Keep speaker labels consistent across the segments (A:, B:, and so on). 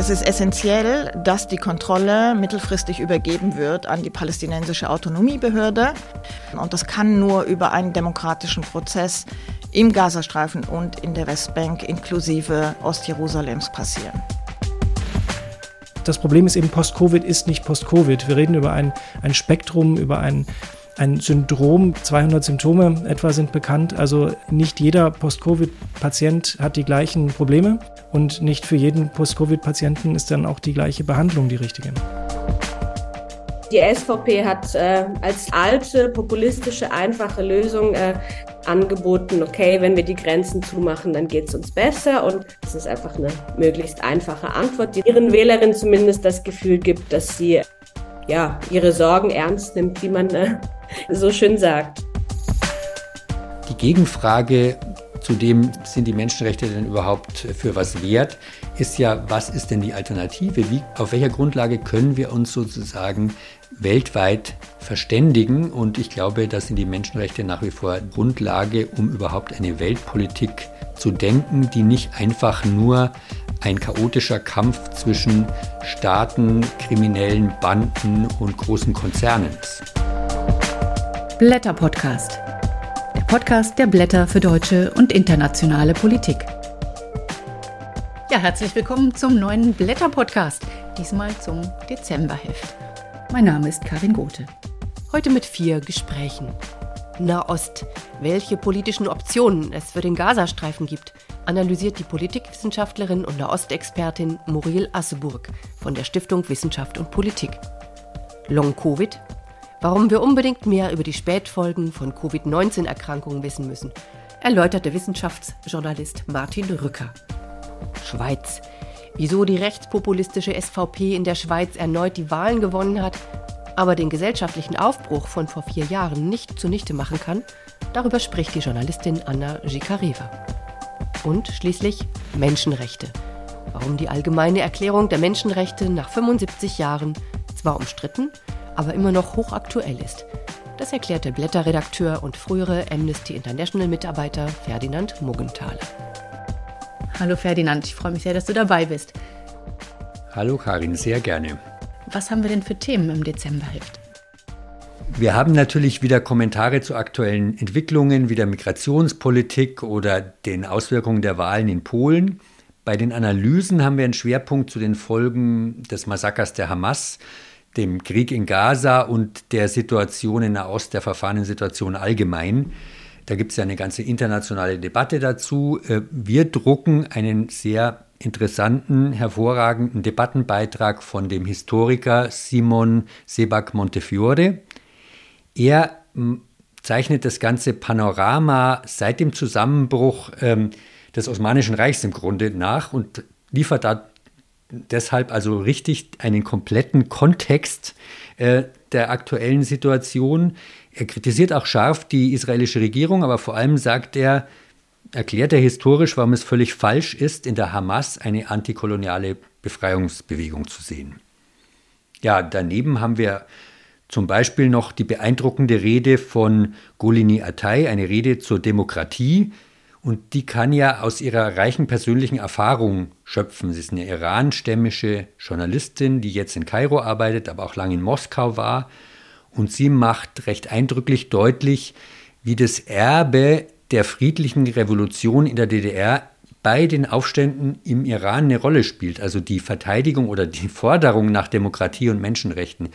A: Es ist essentiell, dass die Kontrolle mittelfristig übergeben wird an die palästinensische Autonomiebehörde. Und das kann nur über einen demokratischen Prozess im Gazastreifen und in der Westbank inklusive Ostjerusalems passieren.
B: Das Problem ist eben, Post-Covid ist nicht Post-Covid. Wir reden über ein, ein Spektrum, über ein, ein Syndrom. 200 Symptome etwa sind bekannt. Also nicht jeder Post-Covid-Patient hat die gleichen Probleme und nicht für jeden Post-Covid-Patienten ist dann auch die gleiche Behandlung die richtige.
C: Die SVP hat äh, als alte, populistische, einfache Lösung äh, angeboten, okay, wenn wir die Grenzen zumachen, dann geht es uns besser. Und das ist einfach eine möglichst einfache Antwort, die ihren Wählerinnen zumindest das Gefühl gibt, dass sie ja, ihre Sorgen ernst nimmt, wie man äh, so schön sagt.
D: Die Gegenfrage, Zudem sind die Menschenrechte denn überhaupt für was wert, ist ja, was ist denn die Alternative? Wie, auf welcher Grundlage können wir uns sozusagen weltweit verständigen? Und ich glaube, das sind die Menschenrechte nach wie vor Grundlage, um überhaupt eine Weltpolitik zu denken, die nicht einfach nur ein chaotischer Kampf zwischen Staaten, kriminellen Banden und großen Konzernen ist.
E: Blätter Podcast Podcast der Blätter für deutsche und internationale Politik. Ja, herzlich willkommen zum neuen Blätter-Podcast, diesmal zum Dezemberheft. Mein Name ist Karin Gothe. Heute mit vier Gesprächen. Nahost. Welche politischen Optionen es für den Gazastreifen gibt, analysiert die Politikwissenschaftlerin und Nahostexpertin Muriel Asseburg von der Stiftung Wissenschaft und Politik. Long Covid. Warum wir unbedingt mehr über die Spätfolgen von Covid-19-Erkrankungen wissen müssen, erläutert der Wissenschaftsjournalist Martin Rücker. Schweiz. Wieso die rechtspopulistische SVP in der Schweiz erneut die Wahlen gewonnen hat, aber den gesellschaftlichen Aufbruch von vor vier Jahren nicht zunichte machen kann, darüber spricht die Journalistin Anna Gikareva. Und schließlich Menschenrechte. Warum die allgemeine Erklärung der Menschenrechte nach 75 Jahren zwar umstritten, aber immer noch hochaktuell ist. Das erklärt der Blätterredakteur und frühere Amnesty International-Mitarbeiter Ferdinand Muggenthaler. Hallo Ferdinand, ich freue mich sehr, dass du dabei bist.
D: Hallo Karin, sehr gerne.
E: Was haben wir denn für Themen im Dezemberheft?
D: Wir haben natürlich wieder Kommentare zu aktuellen Entwicklungen wie der Migrationspolitik oder den Auswirkungen der Wahlen in Polen. Bei den Analysen haben wir einen Schwerpunkt zu den Folgen des Massakers der Hamas dem Krieg in Gaza und der Situation in Nahost, der verfahrenen Situation allgemein. Da gibt es ja eine ganze internationale Debatte dazu. Äh, wir drucken einen sehr interessanten, hervorragenden Debattenbeitrag von dem Historiker Simon Sebak Montefiore. Er zeichnet das ganze Panorama seit dem Zusammenbruch ähm, des Osmanischen Reichs im Grunde nach und liefert da deshalb also richtig einen kompletten Kontext äh, der aktuellen Situation. Er kritisiert auch scharf die israelische Regierung, aber vor allem sagt er, erklärt er historisch, warum es völlig falsch ist, in der Hamas eine antikoloniale Befreiungsbewegung zu sehen. Ja, daneben haben wir zum Beispiel noch die beeindruckende Rede von Golini Atay, eine Rede zur Demokratie, und die kann ja aus ihrer reichen persönlichen Erfahrung schöpfen. Sie ist eine iranstämmische Journalistin, die jetzt in Kairo arbeitet, aber auch lange in Moskau war. Und sie macht recht eindrücklich deutlich, wie das Erbe der friedlichen Revolution in der DDR bei den Aufständen im Iran eine Rolle spielt. Also die Verteidigung oder die Forderung nach Demokratie und Menschenrechten.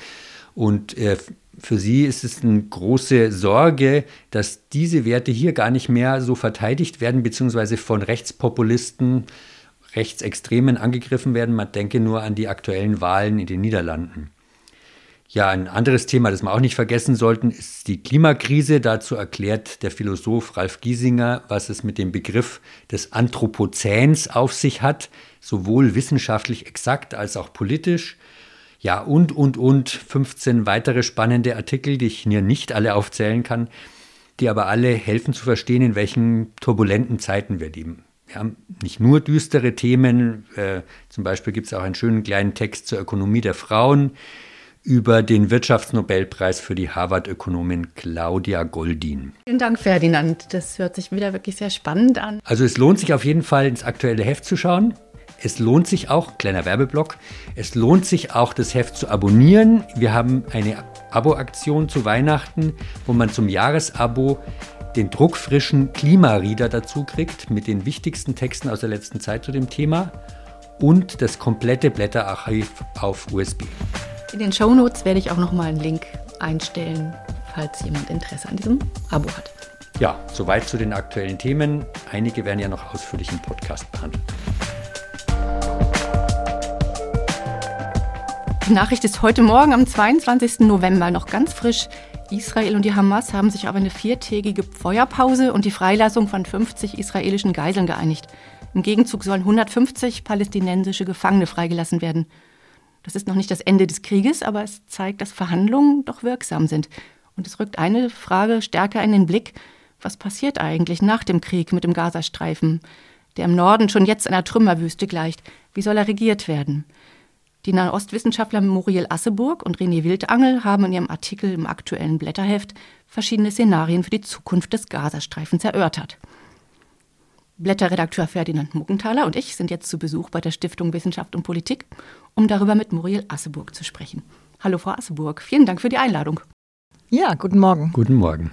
D: Und äh, für sie ist es eine große Sorge, dass diese Werte hier gar nicht mehr so verteidigt werden, beziehungsweise von Rechtspopulisten, Rechtsextremen angegriffen werden. Man denke nur an die aktuellen Wahlen in den Niederlanden. Ja, ein anderes Thema, das wir auch nicht vergessen sollten, ist die Klimakrise. Dazu erklärt der Philosoph Ralf Giesinger, was es mit dem Begriff des Anthropozäns auf sich hat, sowohl wissenschaftlich exakt als auch politisch. Ja, und, und, und 15 weitere spannende Artikel, die ich hier nicht alle aufzählen kann, die aber alle helfen zu verstehen, in welchen turbulenten Zeiten wir leben. Wir haben nicht nur düstere Themen, äh, zum Beispiel gibt es auch einen schönen kleinen Text zur Ökonomie der Frauen über den Wirtschaftsnobelpreis für die Harvard-Ökonomin Claudia Goldin.
E: Vielen Dank, Ferdinand. Das hört sich wieder wirklich sehr spannend an.
D: Also es lohnt sich auf jeden Fall, ins aktuelle Heft zu schauen. Es lohnt sich auch, kleiner Werbeblock, es lohnt sich auch, das Heft zu abonnieren. Wir haben eine Abo-Aktion zu Weihnachten, wo man zum Jahresabo den druckfrischen Klimareader dazu kriegt mit den wichtigsten Texten aus der letzten Zeit zu dem Thema und das komplette Blätterarchiv auf USB.
E: In den Shownotes werde ich auch nochmal einen Link einstellen, falls jemand Interesse an diesem Abo hat.
D: Ja, soweit zu den aktuellen Themen. Einige werden ja noch ausführlich im Podcast behandelt.
E: Die Nachricht ist heute Morgen am 22. November noch ganz frisch. Israel und die Hamas haben sich auf eine viertägige Feuerpause und die Freilassung von 50 israelischen Geiseln geeinigt. Im Gegenzug sollen 150 palästinensische Gefangene freigelassen werden. Das ist noch nicht das Ende des Krieges, aber es zeigt, dass Verhandlungen doch wirksam sind. Und es rückt eine Frage stärker in den Blick. Was passiert eigentlich nach dem Krieg mit dem Gazastreifen, der im Norden schon jetzt einer Trümmerwüste gleicht? Wie soll er regiert werden? Die Nahostwissenschaftler Muriel Asseburg und René Wildangel haben in ihrem Artikel im aktuellen Blätterheft verschiedene Szenarien für die Zukunft des Gazastreifens erörtert. Blätterredakteur Ferdinand Muckenthaler und ich sind jetzt zu Besuch bei der Stiftung Wissenschaft und Politik, um darüber mit Muriel Asseburg zu sprechen. Hallo, Frau Asseburg, vielen Dank für die Einladung.
A: Ja, guten Morgen.
D: Guten Morgen.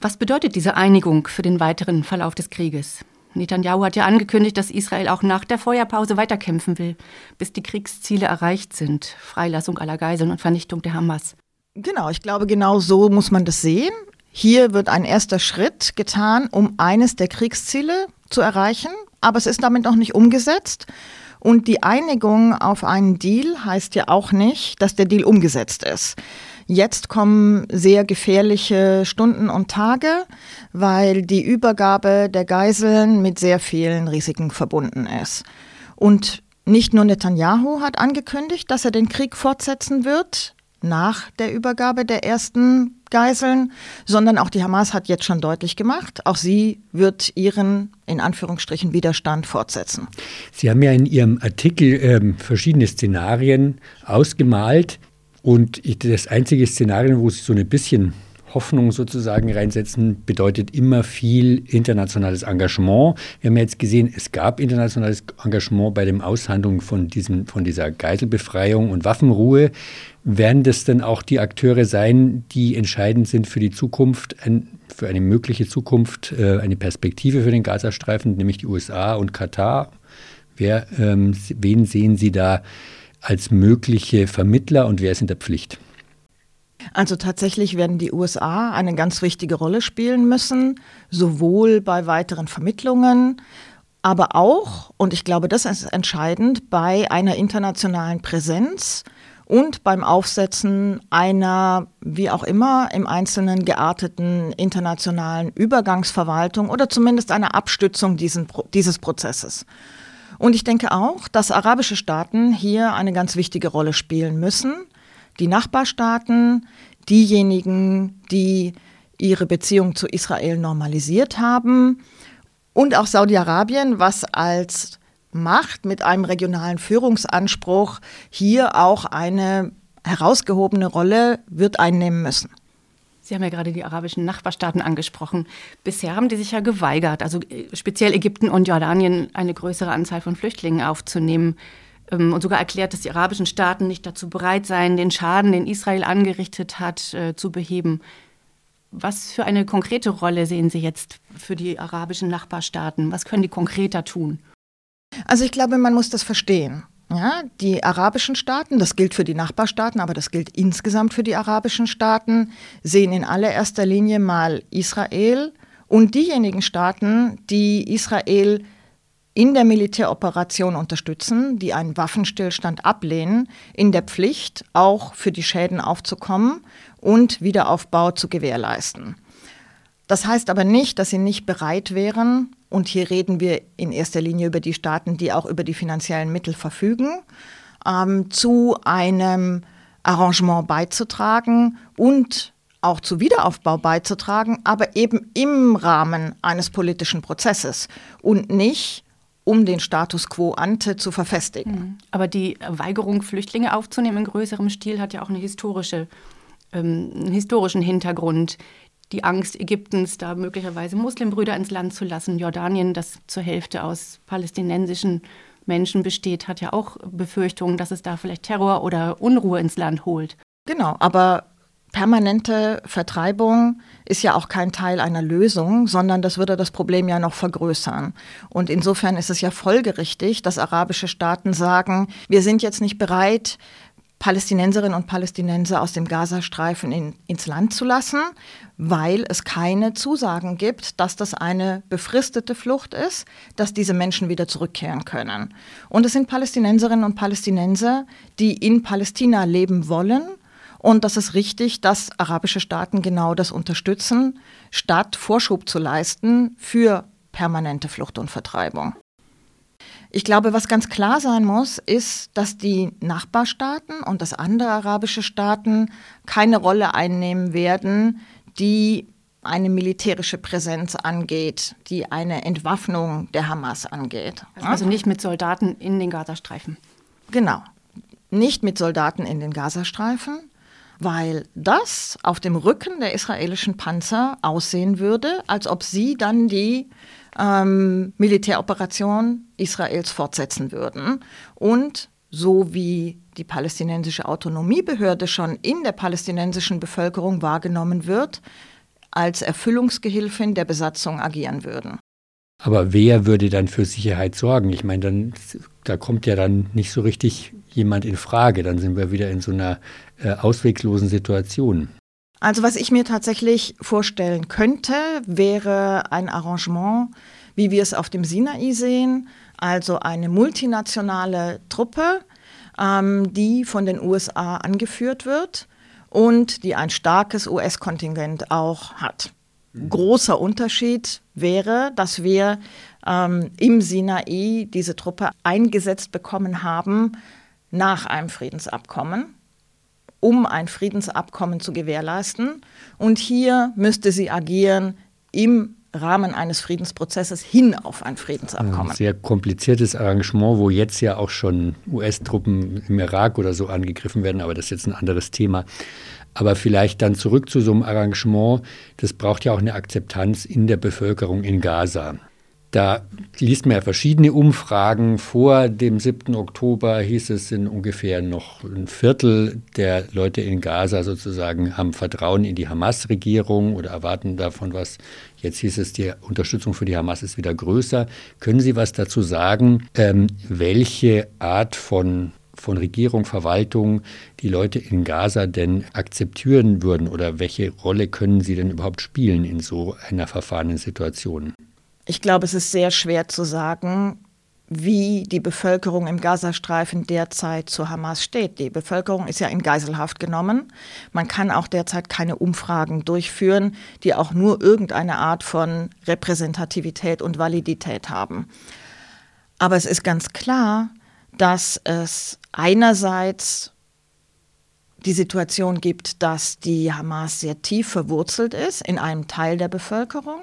E: Was bedeutet diese Einigung für den weiteren Verlauf des Krieges? Netanyahu hat ja angekündigt, dass Israel auch nach der Feuerpause weiterkämpfen will, bis die Kriegsziele erreicht sind. Freilassung aller Geiseln und Vernichtung der Hamas.
A: Genau, ich glaube, genau so muss man das sehen. Hier wird ein erster Schritt getan, um eines der Kriegsziele zu erreichen, aber es ist damit noch nicht umgesetzt. Und die Einigung auf einen Deal heißt ja auch nicht, dass der Deal umgesetzt ist. Jetzt kommen sehr gefährliche Stunden und Tage, weil die Übergabe der Geiseln mit sehr vielen Risiken verbunden ist. Und nicht nur Netanyahu hat angekündigt, dass er den Krieg fortsetzen wird nach der Übergabe der ersten Geiseln, sondern auch die Hamas hat jetzt schon deutlich gemacht, auch sie wird ihren in Anführungsstrichen Widerstand fortsetzen.
D: Sie haben ja in Ihrem Artikel äh, verschiedene Szenarien ausgemalt, und ich, das einzige Szenario, wo sie so ein bisschen Hoffnung sozusagen reinsetzen, bedeutet immer viel internationales Engagement. Wir haben jetzt gesehen, es gab internationales Engagement bei dem Aushandlung von, diesem, von dieser Geiselbefreiung und Waffenruhe. Werden das dann auch die Akteure sein, die entscheidend sind für die Zukunft, für eine mögliche Zukunft, äh, eine Perspektive für den Gazastreifen, nämlich die USA und Katar? Wer, ähm, wen sehen Sie da als mögliche Vermittler und wer ist in der Pflicht?
A: Also tatsächlich werden die USA eine ganz wichtige Rolle spielen müssen, sowohl bei weiteren Vermittlungen, aber auch, und ich glaube, das ist entscheidend, bei einer internationalen Präsenz und beim Aufsetzen einer, wie auch immer, im Einzelnen gearteten internationalen Übergangsverwaltung oder zumindest einer Abstützung diesen, dieses Prozesses. Und ich denke auch, dass arabische Staaten hier eine ganz wichtige Rolle spielen müssen. Die Nachbarstaaten, diejenigen, die ihre Beziehung zu Israel normalisiert haben und auch Saudi-Arabien, was als Macht mit einem regionalen Führungsanspruch hier auch eine herausgehobene Rolle wird einnehmen müssen.
E: Sie haben ja gerade die arabischen Nachbarstaaten angesprochen. Bisher haben die sich ja geweigert, also äh, speziell Ägypten und Jordanien eine größere Anzahl von Flüchtlingen aufzunehmen ähm, und sogar erklärt, dass die arabischen Staaten nicht dazu bereit seien, den Schaden, den Israel angerichtet hat, äh, zu beheben. Was für eine konkrete Rolle sehen Sie jetzt für die arabischen Nachbarstaaten? Was können die konkreter tun?
A: Also ich glaube, man muss das verstehen. Ja, die arabischen Staaten, das gilt für die Nachbarstaaten, aber das gilt insgesamt für die arabischen Staaten, sehen in allererster Linie mal Israel und diejenigen Staaten, die Israel in der Militäroperation unterstützen, die einen Waffenstillstand ablehnen, in der Pflicht, auch für die Schäden aufzukommen und Wiederaufbau zu gewährleisten. Das heißt aber nicht, dass sie nicht bereit wären, und hier reden wir in erster Linie über die Staaten, die auch über die finanziellen Mittel verfügen, ähm, zu einem Arrangement beizutragen und auch zu Wiederaufbau beizutragen, aber eben im Rahmen eines politischen Prozesses und nicht um den Status quo ante zu verfestigen. Mhm.
E: Aber die Weigerung, Flüchtlinge aufzunehmen in größerem Stil, hat ja auch eine historische, ähm, einen historischen Hintergrund die Angst Ägyptens, da möglicherweise Muslimbrüder ins Land zu lassen, Jordanien, das zur Hälfte aus palästinensischen Menschen besteht, hat ja auch Befürchtungen, dass es da vielleicht Terror oder Unruhe ins Land holt.
A: Genau, aber permanente Vertreibung ist ja auch kein Teil einer Lösung, sondern das würde das Problem ja noch vergrößern. Und insofern ist es ja folgerichtig, dass arabische Staaten sagen, wir sind jetzt nicht bereit, Palästinenserinnen und Palästinenser aus dem Gazastreifen in, ins Land zu lassen, weil es keine Zusagen gibt, dass das eine befristete Flucht ist, dass diese Menschen wieder zurückkehren können. Und es sind Palästinenserinnen und Palästinenser, die in Palästina leben wollen. Und das ist richtig, dass arabische Staaten genau das unterstützen, statt Vorschub zu leisten für permanente Flucht und Vertreibung. Ich glaube, was ganz klar sein muss, ist, dass die Nachbarstaaten und dass andere arabische Staaten keine Rolle einnehmen werden, die eine militärische Präsenz angeht, die eine Entwaffnung der Hamas angeht.
E: Also, also nicht mit Soldaten in den Gazastreifen.
A: Genau, nicht mit Soldaten in den Gazastreifen, weil das auf dem Rücken der israelischen Panzer aussehen würde, als ob sie dann die ähm, Militäroperation Israels fortsetzen würden. Und so wie die palästinensische Autonomiebehörde schon in der palästinensischen Bevölkerung wahrgenommen wird, als Erfüllungsgehilfin der Besatzung agieren würden.
D: Aber wer würde dann für Sicherheit sorgen? Ich meine, dann, da kommt ja dann nicht so richtig jemand in Frage. Dann sind wir wieder in so einer äh, ausweglosen Situation.
A: Also was ich mir tatsächlich vorstellen könnte, wäre ein Arrangement, wie wir es auf dem Sinai sehen, also eine multinationale Truppe, ähm, die von den USA angeführt wird und die ein starkes US-Kontingent auch hat. Großer Unterschied wäre, dass wir ähm, im Sinai diese Truppe eingesetzt bekommen haben nach einem Friedensabkommen um ein Friedensabkommen zu gewährleisten. Und hier müsste sie agieren im Rahmen eines Friedensprozesses hin auf ein Friedensabkommen.
D: Ein sehr kompliziertes Arrangement, wo jetzt ja auch schon US-Truppen im Irak oder so angegriffen werden, aber das ist jetzt ein anderes Thema. Aber vielleicht dann zurück zu so einem Arrangement, das braucht ja auch eine Akzeptanz in der Bevölkerung in Gaza. Da liest man ja verschiedene Umfragen. Vor dem 7. Oktober hieß es in ungefähr noch ein Viertel der Leute in Gaza sozusagen haben Vertrauen in die Hamas-Regierung oder erwarten davon was. Jetzt hieß es, die Unterstützung für die Hamas ist wieder größer. Können Sie was dazu sagen, ähm, welche Art von von Regierung, Verwaltung die Leute in Gaza denn akzeptieren würden oder welche Rolle können sie denn überhaupt spielen in so einer verfahrenen Situation?
A: Ich glaube, es ist sehr schwer zu sagen, wie die Bevölkerung im Gazastreifen derzeit zu Hamas steht. Die Bevölkerung ist ja in Geiselhaft genommen. Man kann auch derzeit keine Umfragen durchführen, die auch nur irgendeine Art von Repräsentativität und Validität haben. Aber es ist ganz klar, dass es einerseits die Situation gibt, dass die Hamas sehr tief verwurzelt ist in einem Teil der Bevölkerung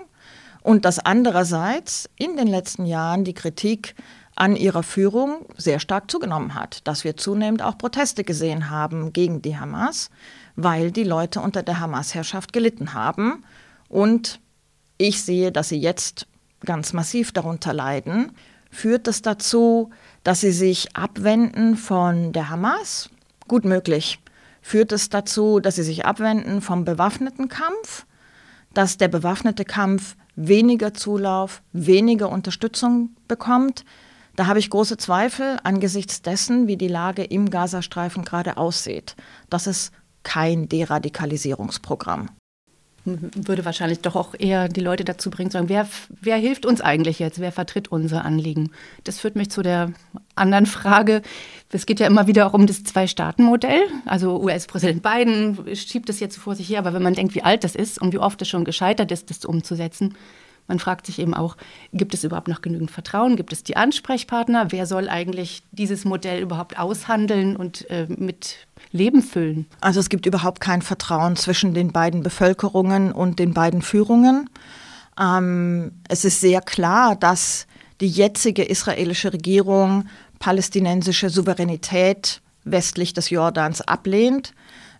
A: und dass andererseits in den letzten Jahren die Kritik an ihrer Führung sehr stark zugenommen hat, dass wir zunehmend auch Proteste gesehen haben gegen die Hamas, weil die Leute unter der Hamas-Herrschaft gelitten haben. Und ich sehe, dass sie jetzt ganz massiv darunter leiden. Führt das dazu, dass sie sich abwenden von der Hamas? Gut möglich. Führt es dazu, dass sie sich abwenden vom bewaffneten Kampf? Dass der bewaffnete Kampf weniger Zulauf, weniger Unterstützung bekommt. Da habe ich große Zweifel angesichts dessen, wie die Lage im Gazastreifen gerade aussieht. Das ist kein Deradikalisierungsprogramm
E: würde wahrscheinlich doch auch eher die Leute dazu bringen, zu sagen, wer, wer hilft uns eigentlich jetzt, wer vertritt unser Anliegen? Das führt mich zu der anderen Frage. Es geht ja immer wieder auch um das Zwei-Staaten-Modell. Also US-Präsident Biden schiebt es jetzt vor sich her, aber wenn man denkt, wie alt das ist und wie oft es schon gescheitert ist, das umzusetzen, man fragt sich eben auch, gibt es überhaupt noch genügend Vertrauen? Gibt es die Ansprechpartner? Wer soll eigentlich dieses Modell überhaupt aushandeln und äh, mit Leben füllen?
A: Also es gibt überhaupt kein Vertrauen zwischen den beiden Bevölkerungen und den beiden Führungen. Ähm, es ist sehr klar, dass die jetzige israelische Regierung palästinensische Souveränität westlich des Jordans ablehnt.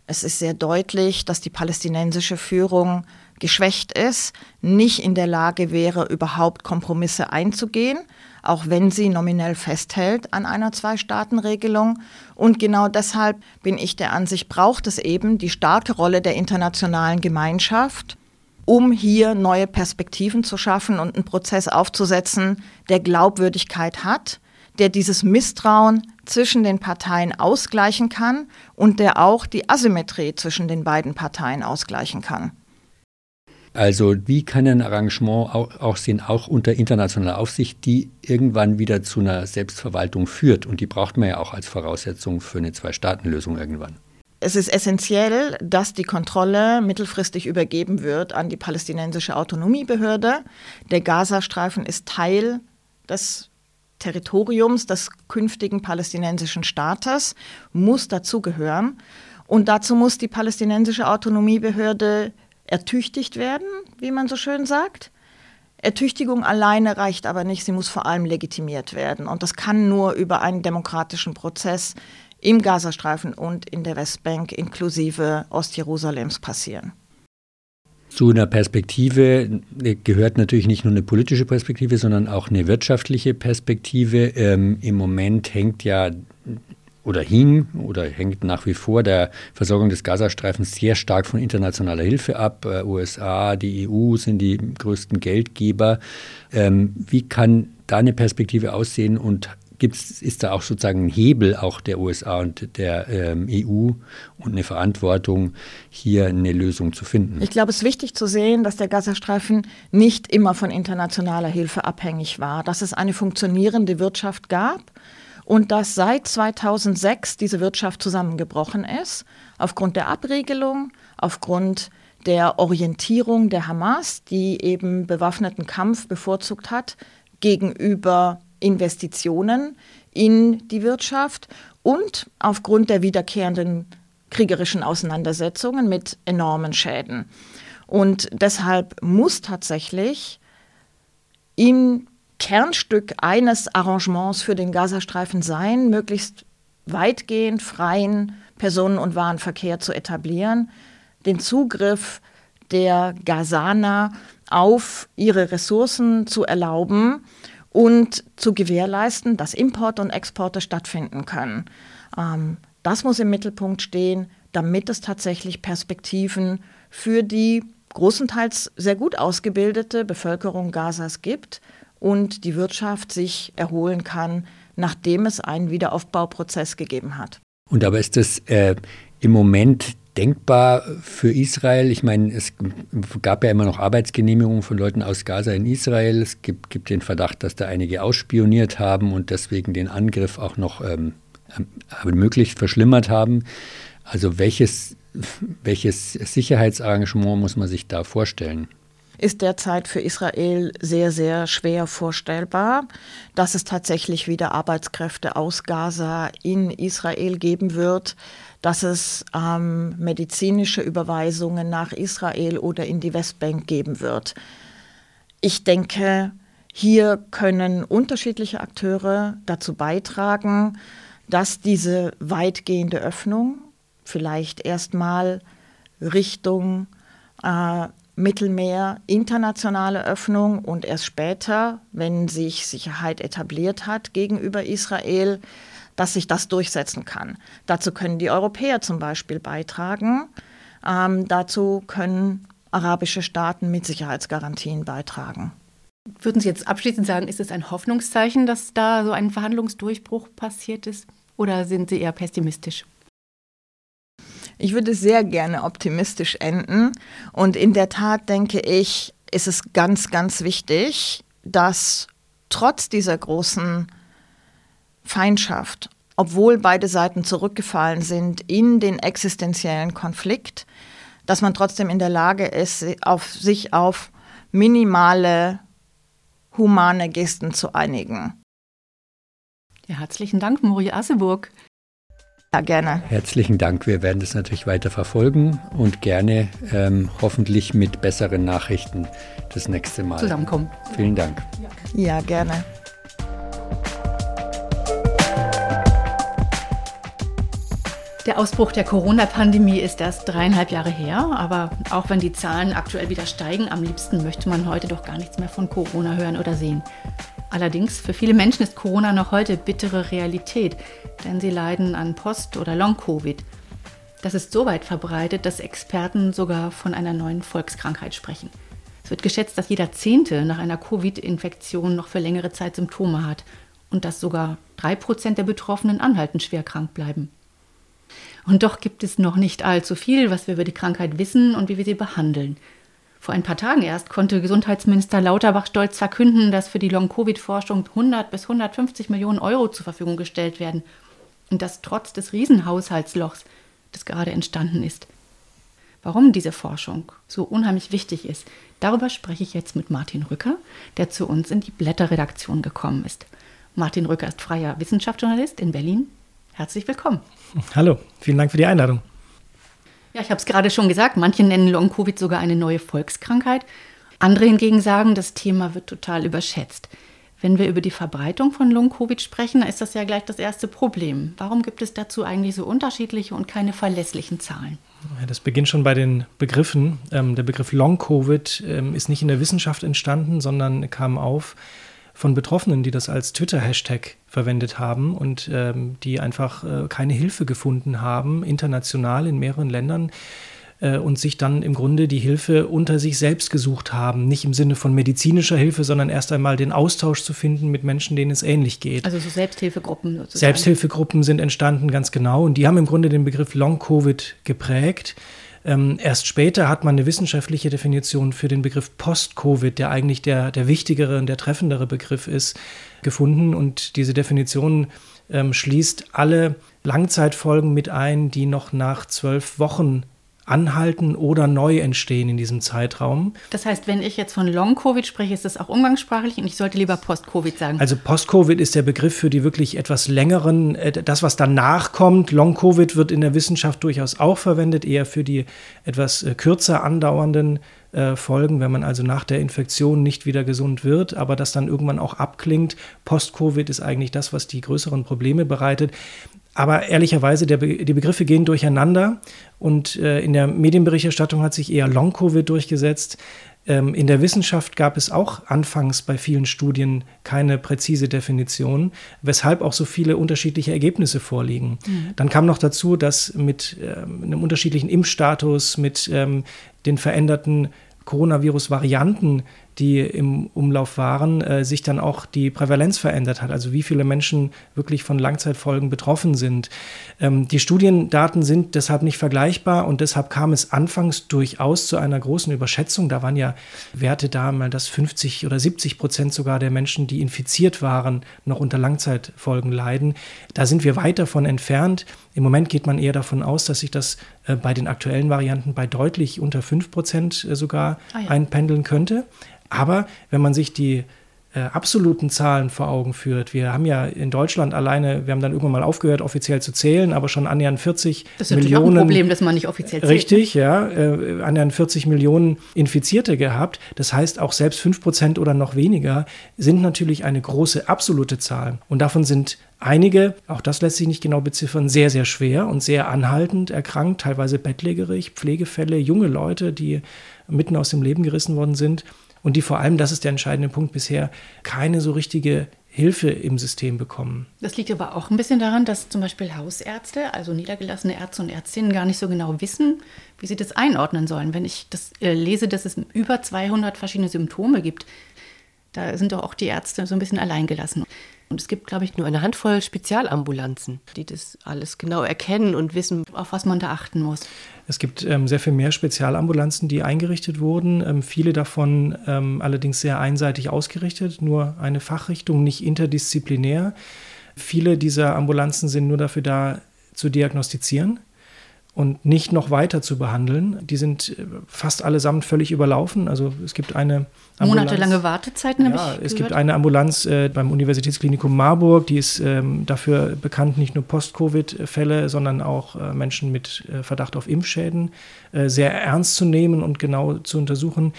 A: Es ist sehr deutlich, dass die palästinensische Führung geschwächt ist, nicht in der Lage wäre, überhaupt Kompromisse einzugehen. auch wenn sie nominell festhält an einer Zwei-Staaten-Regelung. Und genau deshalb bin ich der Ansicht, braucht es eben die starke Rolle der internationalen Gemeinschaft, um hier neue Perspektiven zu schaffen und einen Prozess aufzusetzen, der Glaubwürdigkeit hat, der dieses Misstrauen zwischen den Parteien ausgleichen kann und der auch die Asymmetrie zwischen den beiden Parteien ausgleichen kann.
D: Also wie kann ein Arrangement auch, auch sehen, auch unter internationaler Aufsicht, die irgendwann wieder zu einer Selbstverwaltung führt? Und die braucht man ja auch als Voraussetzung für eine Zwei-Staaten-Lösung irgendwann.
A: Es ist essentiell, dass die Kontrolle mittelfristig übergeben wird an die palästinensische Autonomiebehörde. Der Gazastreifen ist Teil des Territoriums des künftigen palästinensischen Staates, muss dazugehören. Und dazu muss die palästinensische Autonomiebehörde ertüchtigt werden, wie man so schön sagt. Ertüchtigung alleine reicht aber nicht, sie muss vor allem legitimiert werden. Und das kann nur über einen demokratischen Prozess im Gazastreifen und in der Westbank inklusive Ostjerusalems passieren.
D: Zu einer Perspektive gehört natürlich nicht nur eine politische Perspektive, sondern auch eine wirtschaftliche Perspektive. Ähm, Im Moment hängt ja oder hing oder hängt nach wie vor der Versorgung des Gazastreifens sehr stark von internationaler Hilfe ab. Äh, USA, die EU sind die größten Geldgeber. Ähm, wie kann da eine Perspektive aussehen und gibt's, ist da auch sozusagen ein Hebel auch der USA und der ähm, EU und eine Verantwortung, hier eine Lösung zu finden?
A: Ich glaube, es ist wichtig zu sehen, dass der Gazastreifen nicht immer von internationaler Hilfe abhängig war, dass es eine funktionierende Wirtschaft gab und dass seit 2006 diese Wirtschaft zusammengebrochen ist, aufgrund der Abregelung, aufgrund der Orientierung der Hamas, die eben bewaffneten Kampf bevorzugt hat gegenüber Investitionen in die Wirtschaft und aufgrund der wiederkehrenden kriegerischen Auseinandersetzungen mit enormen Schäden. Und deshalb muss tatsächlich im Kernstück eines Arrangements für den Gazastreifen sein, möglichst weitgehend freien Personen- und Warenverkehr zu etablieren, den Zugriff der Gazaner auf ihre Ressourcen zu erlauben und zu gewährleisten, dass Importe und Exporte stattfinden können. Ähm, das muss im Mittelpunkt stehen, damit es tatsächlich Perspektiven für die großenteils sehr gut ausgebildete Bevölkerung Gazas gibt und die Wirtschaft sich erholen kann, nachdem es einen Wiederaufbauprozess gegeben hat.
D: Und aber ist das äh, im Moment denkbar für Israel? Ich meine, es gab ja immer noch Arbeitsgenehmigungen von Leuten aus Gaza in Israel. Es gibt, gibt den Verdacht, dass da einige ausspioniert haben und deswegen den Angriff auch noch ähm, möglichst verschlimmert haben. Also welches, welches Sicherheitsarrangement muss man sich da vorstellen?
A: ist derzeit für Israel sehr, sehr schwer vorstellbar, dass es tatsächlich wieder Arbeitskräfte aus Gaza in Israel geben wird, dass es ähm, medizinische Überweisungen nach Israel oder in die Westbank geben wird. Ich denke, hier können unterschiedliche Akteure dazu beitragen, dass diese weitgehende Öffnung vielleicht erstmal Richtung äh, Mittelmeer internationale Öffnung und erst später, wenn sich Sicherheit etabliert hat gegenüber Israel, dass sich das durchsetzen kann. Dazu können die Europäer zum Beispiel beitragen. Ähm, dazu können arabische Staaten mit Sicherheitsgarantien beitragen.
E: Würden Sie jetzt abschließend sagen, ist es ein Hoffnungszeichen, dass da so ein Verhandlungsdurchbruch passiert ist? Oder sind Sie eher pessimistisch?
A: Ich würde sehr gerne optimistisch enden. Und in der Tat denke ich, ist es ganz, ganz wichtig, dass trotz dieser großen Feindschaft, obwohl beide Seiten zurückgefallen sind in den existenziellen Konflikt, dass man trotzdem in der Lage ist, auf sich auf minimale humane Gesten zu einigen.
E: Ja, herzlichen Dank, Moria Asseburg.
A: Ja, gerne.
D: Herzlichen Dank. Wir werden das natürlich weiter verfolgen und gerne ähm, hoffentlich mit besseren Nachrichten das nächste Mal
E: zusammenkommen.
D: Vielen Dank.
A: Ja, gerne.
E: Der Ausbruch der Corona-Pandemie ist erst dreieinhalb Jahre her, aber auch wenn die Zahlen aktuell wieder steigen, am liebsten möchte man heute doch gar nichts mehr von Corona hören oder sehen. Allerdings, für viele Menschen ist Corona noch heute bittere Realität, denn sie leiden an Post- oder Long-Covid. Das ist so weit verbreitet, dass Experten sogar von einer neuen Volkskrankheit sprechen. Es wird geschätzt, dass jeder Zehnte nach einer Covid-Infektion noch für längere Zeit Symptome hat und dass sogar drei Prozent der Betroffenen anhaltend schwer krank bleiben. Und doch gibt es noch nicht allzu viel, was wir über die Krankheit wissen und wie wir sie behandeln. Vor ein paar Tagen erst konnte Gesundheitsminister Lauterbach stolz verkünden, dass für die Long-Covid-Forschung 100 bis 150 Millionen Euro zur Verfügung gestellt werden. Und das trotz des Riesenhaushaltslochs, das gerade entstanden ist. Warum diese Forschung so unheimlich wichtig ist, darüber spreche ich jetzt mit Martin Rücker, der zu uns in die Blätterredaktion gekommen ist. Martin Rücker ist freier Wissenschaftsjournalist in Berlin. Herzlich willkommen.
B: Hallo, vielen Dank für die Einladung.
E: Ja, ich habe es gerade schon gesagt, manche nennen Long-Covid sogar eine neue Volkskrankheit. Andere hingegen sagen, das Thema wird total überschätzt. Wenn wir über die Verbreitung von Long-Covid sprechen, ist das ja gleich das erste Problem. Warum gibt es dazu eigentlich so unterschiedliche und keine verlässlichen Zahlen?
B: Das beginnt schon bei den Begriffen. Ähm, der Begriff Long-Covid ähm, ist nicht in der Wissenschaft entstanden, sondern kam auf von Betroffenen, die das als Twitter-Hashtag verwendet haben und ähm, die einfach äh, keine Hilfe gefunden haben, international in mehreren Ländern äh, und sich dann im Grunde die Hilfe unter sich selbst gesucht haben. Nicht im Sinne von medizinischer Hilfe, sondern erst einmal den Austausch zu finden mit Menschen, denen es ähnlich geht.
E: Also so Selbsthilfegruppen sozusagen.
B: Selbsthilfegruppen sind entstanden, ganz genau. Und die haben im Grunde den Begriff Long-Covid geprägt. Ähm, erst später hat man eine wissenschaftliche Definition für den Begriff Post-Covid, der eigentlich der, der wichtigere und der treffendere Begriff ist, gefunden. Und diese Definition ähm, schließt alle Langzeitfolgen mit ein, die noch nach zwölf Wochen anhalten oder neu entstehen in diesem Zeitraum.
E: Das heißt, wenn ich jetzt von Long-Covid spreche, ist das auch umgangssprachlich und ich sollte lieber Post-Covid sagen.
B: Also Post-Covid ist der Begriff für die wirklich etwas längeren, äh, das, was danach kommt. Long-Covid wird in der Wissenschaft durchaus auch verwendet, eher für die etwas äh, kürzer andauernden äh, Folgen, wenn man also nach der Infektion nicht wieder gesund wird, aber das dann irgendwann auch abklingt. Post-Covid ist eigentlich das, was die größeren Probleme bereitet. Aber ehrlicherweise, Be die Begriffe gehen durcheinander und äh, in der Medienberichterstattung hat sich eher Long-Covid durchgesetzt. Ähm, in der Wissenschaft gab es auch anfangs bei vielen Studien keine präzise Definition, weshalb auch so viele unterschiedliche Ergebnisse vorliegen. Mhm. Dann kam noch dazu, dass mit ähm, einem unterschiedlichen Impfstatus, mit ähm, den veränderten Coronavirus-Varianten die im Umlauf waren, äh, sich dann auch die Prävalenz verändert hat, also wie viele Menschen wirklich von Langzeitfolgen betroffen sind. Ähm, die Studiendaten sind deshalb nicht vergleichbar und deshalb kam es anfangs durchaus zu einer großen Überschätzung. Da waren ja Werte da, mal dass 50 oder 70 Prozent sogar der Menschen, die infiziert waren, noch unter Langzeitfolgen leiden. Da sind wir weit davon entfernt. Im Moment geht man eher davon aus, dass sich das äh, bei den aktuellen Varianten bei deutlich unter 5 Prozent äh, sogar ah ja. einpendeln könnte. Aber wenn man sich die äh, absoluten Zahlen vor Augen führt, wir haben ja in Deutschland alleine, wir haben dann irgendwann mal aufgehört, offiziell zu zählen, aber schon annähernd 40 das ist Millionen.
E: Auch ein Problem, dass man nicht offiziell zählt.
B: Richtig, ja, äh, annähernd 40 Millionen Infizierte gehabt. Das heißt, auch selbst 5 Prozent oder noch weniger sind natürlich eine große absolute Zahl. Und davon sind Einige, auch das lässt sich nicht genau beziffern, sehr, sehr schwer und sehr anhaltend erkrankt, teilweise bettlägerig, Pflegefälle, junge Leute, die mitten aus dem Leben gerissen worden sind und die vor allem, das ist der entscheidende Punkt bisher, keine so richtige Hilfe im System bekommen.
E: Das liegt aber auch ein bisschen daran, dass zum Beispiel Hausärzte, also niedergelassene Ärzte und Ärztinnen, gar nicht so genau wissen, wie sie das einordnen sollen. Wenn ich das äh, lese, dass es über 200 verschiedene Symptome gibt, da sind doch auch die Ärzte so ein bisschen alleingelassen.
C: Und es gibt, glaube ich, nur eine Handvoll Spezialambulanzen, die das alles genau erkennen und wissen, auf was man da achten muss.
B: Es gibt ähm, sehr viel mehr Spezialambulanzen, die eingerichtet wurden. Ähm, viele davon ähm, allerdings sehr einseitig ausgerichtet, nur eine Fachrichtung, nicht interdisziplinär. Viele dieser Ambulanzen sind nur dafür da, zu diagnostizieren und nicht noch weiter zu behandeln. Die sind äh, fast allesamt völlig überlaufen. Also es gibt eine
E: Ambulanz, monatelange Wartezeiten
B: habe ja, ich gehört. Es gibt eine Ambulanz äh, beim Universitätsklinikum Marburg, die ist ähm, dafür bekannt, nicht nur Post-Covid-Fälle, sondern auch äh, Menschen mit äh, Verdacht auf Impfschäden äh, sehr ernst zu nehmen und genau zu untersuchen.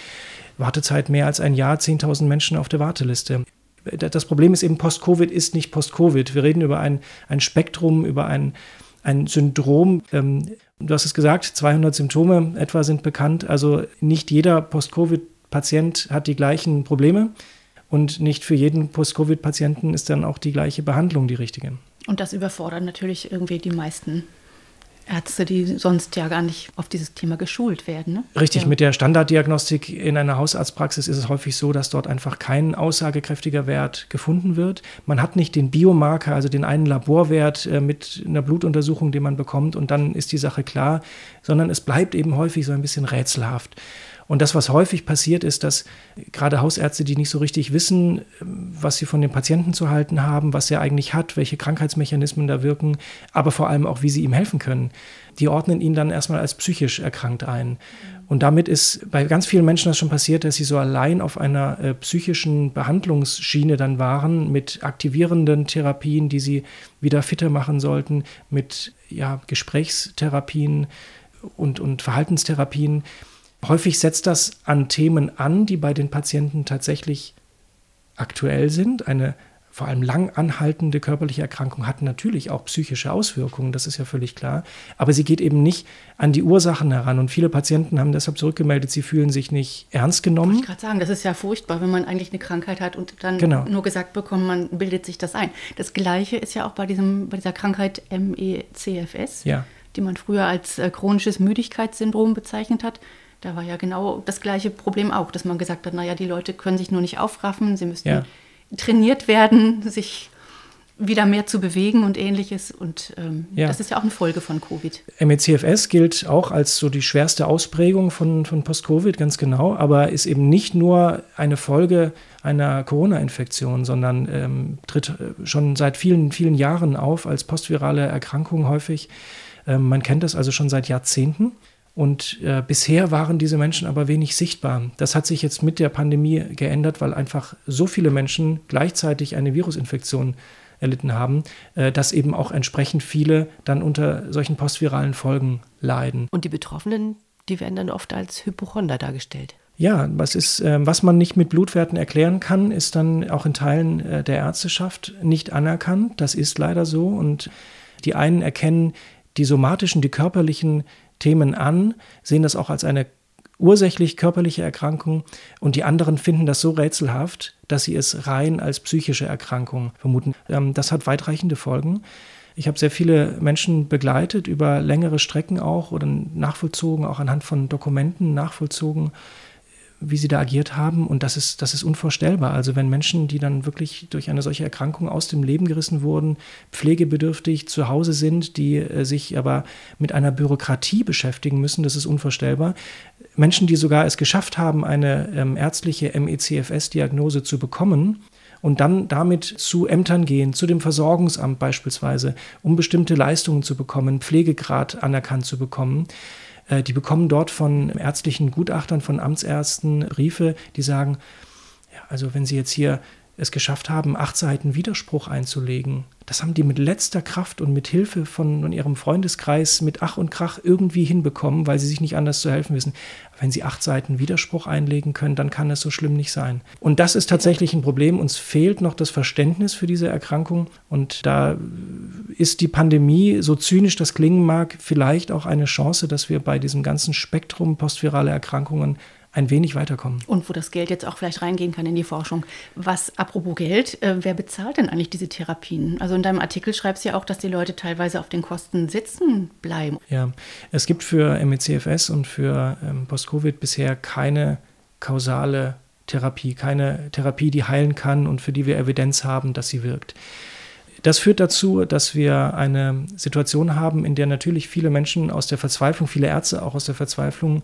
B: Wartezeit mehr als ein Jahr, 10.000 Menschen auf der Warteliste. Das Problem ist eben, Post-Covid ist nicht Post-Covid. Wir reden über ein, ein Spektrum, über ein, ein Syndrom. Ähm, Du hast es gesagt, 200 Symptome etwa sind bekannt. Also nicht jeder Post-Covid-Patient hat die gleichen Probleme. und nicht für jeden Post-Covid-Patienten ist dann auch die gleiche Behandlung die richtige.
E: Und das überfordert natürlich irgendwie die meisten Ärzte, die sonst ja gar nicht auf dieses Thema geschult werden. Ne?
B: Richtig,
E: ja.
B: mit der Standarddiagnostik in einer Hausarztpraxis ist es häufig so, dass dort einfach kein aussagekräftiger Wert gefunden wird. Man hat nicht den Biomarker, also den einen Laborwert äh, mit einer Blutuntersuchung, den man bekommt und dann ist die Sache klar, sondern es bleibt eben häufig so ein bisschen rätselhaft. Und das, was häufig passiert, ist, dass gerade Hausärzte, die nicht so richtig wissen, was sie von dem Patienten zu halten haben, was er eigentlich hat, welche Krankheitsmechanismen da wirken, aber vor allem auch, wie sie ihm helfen können, die ordnen ihn dann erstmal als psychisch erkrankt ein. Und damit ist bei ganz vielen Menschen das schon passiert, dass sie so allein auf einer äh, psychischen Behandlungsschiene dann waren, mit aktivierenden Therapien, die sie wieder fitter machen sollten, mit ja, Gesprächstherapien und, und Verhaltenstherapien Häufig setzt das an Themen an, die bei den Patienten tatsächlich aktuell sind. Eine vor allem lang anhaltende körperliche Erkrankung hat natürlich auch psychische Auswirkungen, das ist ja völlig klar. Aber sie geht eben nicht an die Ursachen heran. Und viele Patienten haben deshalb zurückgemeldet, sie fühlen sich nicht ernst genommen.
E: Ich gerade sagen, das ist ja furchtbar, wenn man eigentlich eine Krankheit hat und dann genau. nur gesagt bekommt, man bildet sich das ein. Das Gleiche ist ja auch bei, diesem, bei dieser Krankheit MECFS, ja. die man früher als äh, chronisches Müdigkeitssyndrom bezeichnet hat. Da war ja genau das gleiche Problem auch, dass man gesagt hat, naja, die Leute können sich nur nicht aufraffen, sie müssen ja. trainiert werden, sich wieder mehr zu bewegen und ähnliches. Und ähm, ja. das ist ja auch eine Folge von Covid.
B: MECFS gilt auch als so die schwerste Ausprägung von, von Post-Covid, ganz genau, aber ist eben nicht nur eine Folge einer Corona-Infektion, sondern ähm, tritt äh, schon seit vielen, vielen Jahren auf als postvirale Erkrankung häufig. Ähm, man kennt das also schon seit Jahrzehnten. Und äh, bisher waren diese Menschen aber wenig sichtbar. Das hat sich jetzt mit der Pandemie geändert, weil einfach so viele Menschen gleichzeitig eine Virusinfektion erlitten haben, äh, dass eben auch entsprechend viele dann unter solchen postviralen Folgen leiden.
F: Und die Betroffenen, die werden dann oft als Hypochonder dargestellt.
B: Ja, was ist, äh, was man nicht mit Blutwerten erklären kann, ist dann auch in Teilen äh, der Ärzteschaft nicht anerkannt. Das ist leider so. Und die einen erkennen die somatischen, die körperlichen Themen an, sehen das auch als eine ursächlich körperliche Erkrankung und die anderen finden das so rätselhaft, dass sie es rein als psychische Erkrankung vermuten. Ähm, das hat weitreichende Folgen. Ich habe sehr viele Menschen begleitet, über längere Strecken auch oder nachvollzogen, auch anhand von Dokumenten nachvollzogen, wie sie da agiert haben. Und das ist, das ist unvorstellbar. Also wenn Menschen, die dann wirklich durch eine solche Erkrankung aus dem Leben gerissen wurden, pflegebedürftig zu Hause sind, die äh, sich aber mit einer Bürokratie beschäftigen müssen, das ist unvorstellbar. Menschen, die sogar es geschafft haben, eine ähm, ärztliche MECFS-Diagnose zu bekommen, und dann damit zu Ämtern gehen, zu dem Versorgungsamt beispielsweise, um bestimmte Leistungen zu bekommen, Pflegegrad anerkannt zu bekommen. Äh, die bekommen dort von ärztlichen Gutachtern, von Amtsärzten Briefe, die sagen, ja, also wenn Sie jetzt hier es geschafft haben, acht Seiten Widerspruch einzulegen. Das haben die mit letzter Kraft und mit Hilfe von, ihrem Freundeskreis mit Ach und Krach irgendwie hinbekommen, weil sie sich nicht anders zu helfen wissen. Wenn sie acht Seiten Widerspruch einlegen können, dann kann es so schlimm nicht sein. Und das ist tatsächlich ein Problem. Uns fehlt noch das Verständnis für diese Erkrankung. Und da ist die Pandemie, so zynisch das klingen mag, vielleicht auch eine Chance, dass wir bei diesem ganzen Spektrum postvirale Erkrankungen ein wenig weiterkommen.
E: Und wo das Geld jetzt auch vielleicht reingehen kann in die Forschung. Was, apropos Geld, äh, wer bezahlt denn eigentlich diese Therapien? Also in deinem Artikel schreibst du ja auch, dass die Leute teilweise auf den Kosten sitzen bleiben.
B: Ja, es gibt für MECFS und für ähm, Post-Covid bisher keine kausale Therapie, keine Therapie, die heilen kann und für die wir Evidenz haben, dass sie wirkt. Das führt dazu, dass wir eine Situation haben, in der natürlich viele Menschen aus der Verzweiflung, viele Ärzte auch aus der Verzweiflung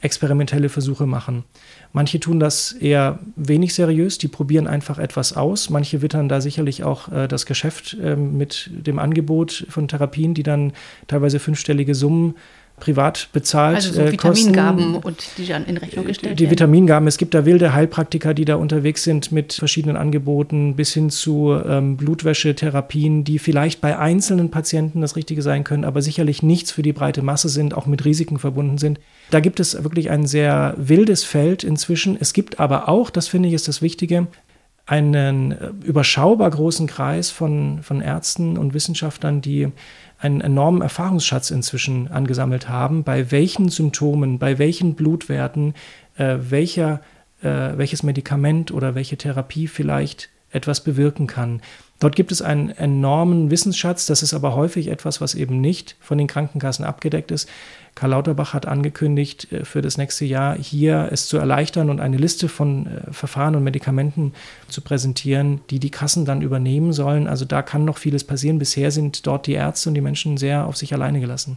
B: experimentelle Versuche machen. Manche tun das eher wenig seriös, die probieren einfach etwas aus. Manche wittern da sicherlich auch äh, das Geschäft äh, mit dem Angebot von Therapien, die dann teilweise fünfstellige Summen privat bezahlt.
E: Also so äh, Vitamingaben und die dann in Rechnung gestellt
B: Die werden. Vitamingaben, es gibt da wilde Heilpraktiker, die da unterwegs sind mit verschiedenen Angeboten bis hin zu ähm, Blutwäschetherapien, die vielleicht bei einzelnen Patienten das Richtige sein können, aber sicherlich nichts für die breite Masse sind, auch mit Risiken verbunden sind. Da gibt es wirklich ein sehr wildes Feld inzwischen. Es gibt aber auch, das finde ich ist das Wichtige, einen äh, überschaubar großen Kreis von, von Ärzten und Wissenschaftlern, die einen enormen Erfahrungsschatz inzwischen angesammelt haben, bei welchen Symptomen, bei welchen Blutwerten, äh, welcher äh, welches Medikament oder welche Therapie vielleicht etwas bewirken kann. Dort gibt es einen enormen Wissensschatz, das ist aber häufig etwas, was eben nicht von den Krankenkassen abgedeckt ist. Karl Lauterbach hat angekündigt, äh, für das nächste Jahr hier es zu erleichtern und eine Liste von äh, Verfahren und Medikamenten zu präsentieren, die die Kassen dann übernehmen sollen. Also da kann noch vieles passieren. Bisher sind dort die Ärzte und die Menschen sehr auf sich alleine gelassen.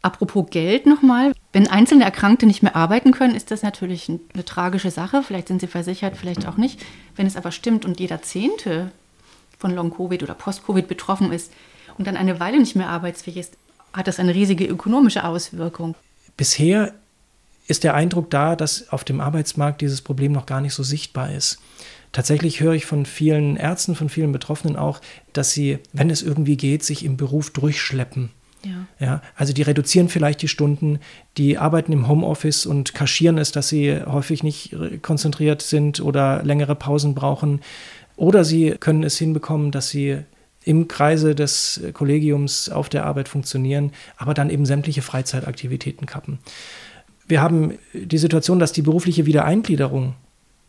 E: Apropos Geld nochmal. Wenn einzelne Erkrankte nicht mehr arbeiten können, ist das natürlich eine tragische Sache. Vielleicht sind sie versichert, vielleicht auch nicht. Wenn es aber stimmt und jeder Zehnte von Long-Covid oder Post-Covid betroffen ist und dann eine Weile nicht mehr arbeitsfähig ist, hat das eine riesige ökonomische Auswirkung.
B: Bisher ist der Eindruck da, dass auf dem Arbeitsmarkt dieses Problem noch gar nicht so sichtbar ist. Tatsächlich höre ich von vielen Ärzten, von vielen Betroffenen auch, dass sie, wenn es irgendwie geht, sich im Beruf durchschleppen. Ja. ja. also die reduzieren vielleicht die Stunden, die arbeiten im Homeoffice und kaschieren es, dass sie häufig nicht konzentriert sind oder längere Pausen brauchen. Oder sie können es hinbekommen, dass sie im Kreise des Kollegiums auf der Arbeit funktionieren, aber dann eben sämtliche Freizeitaktivitäten kappen. Wir haben die Situation, dass die berufliche Wiedereingliederung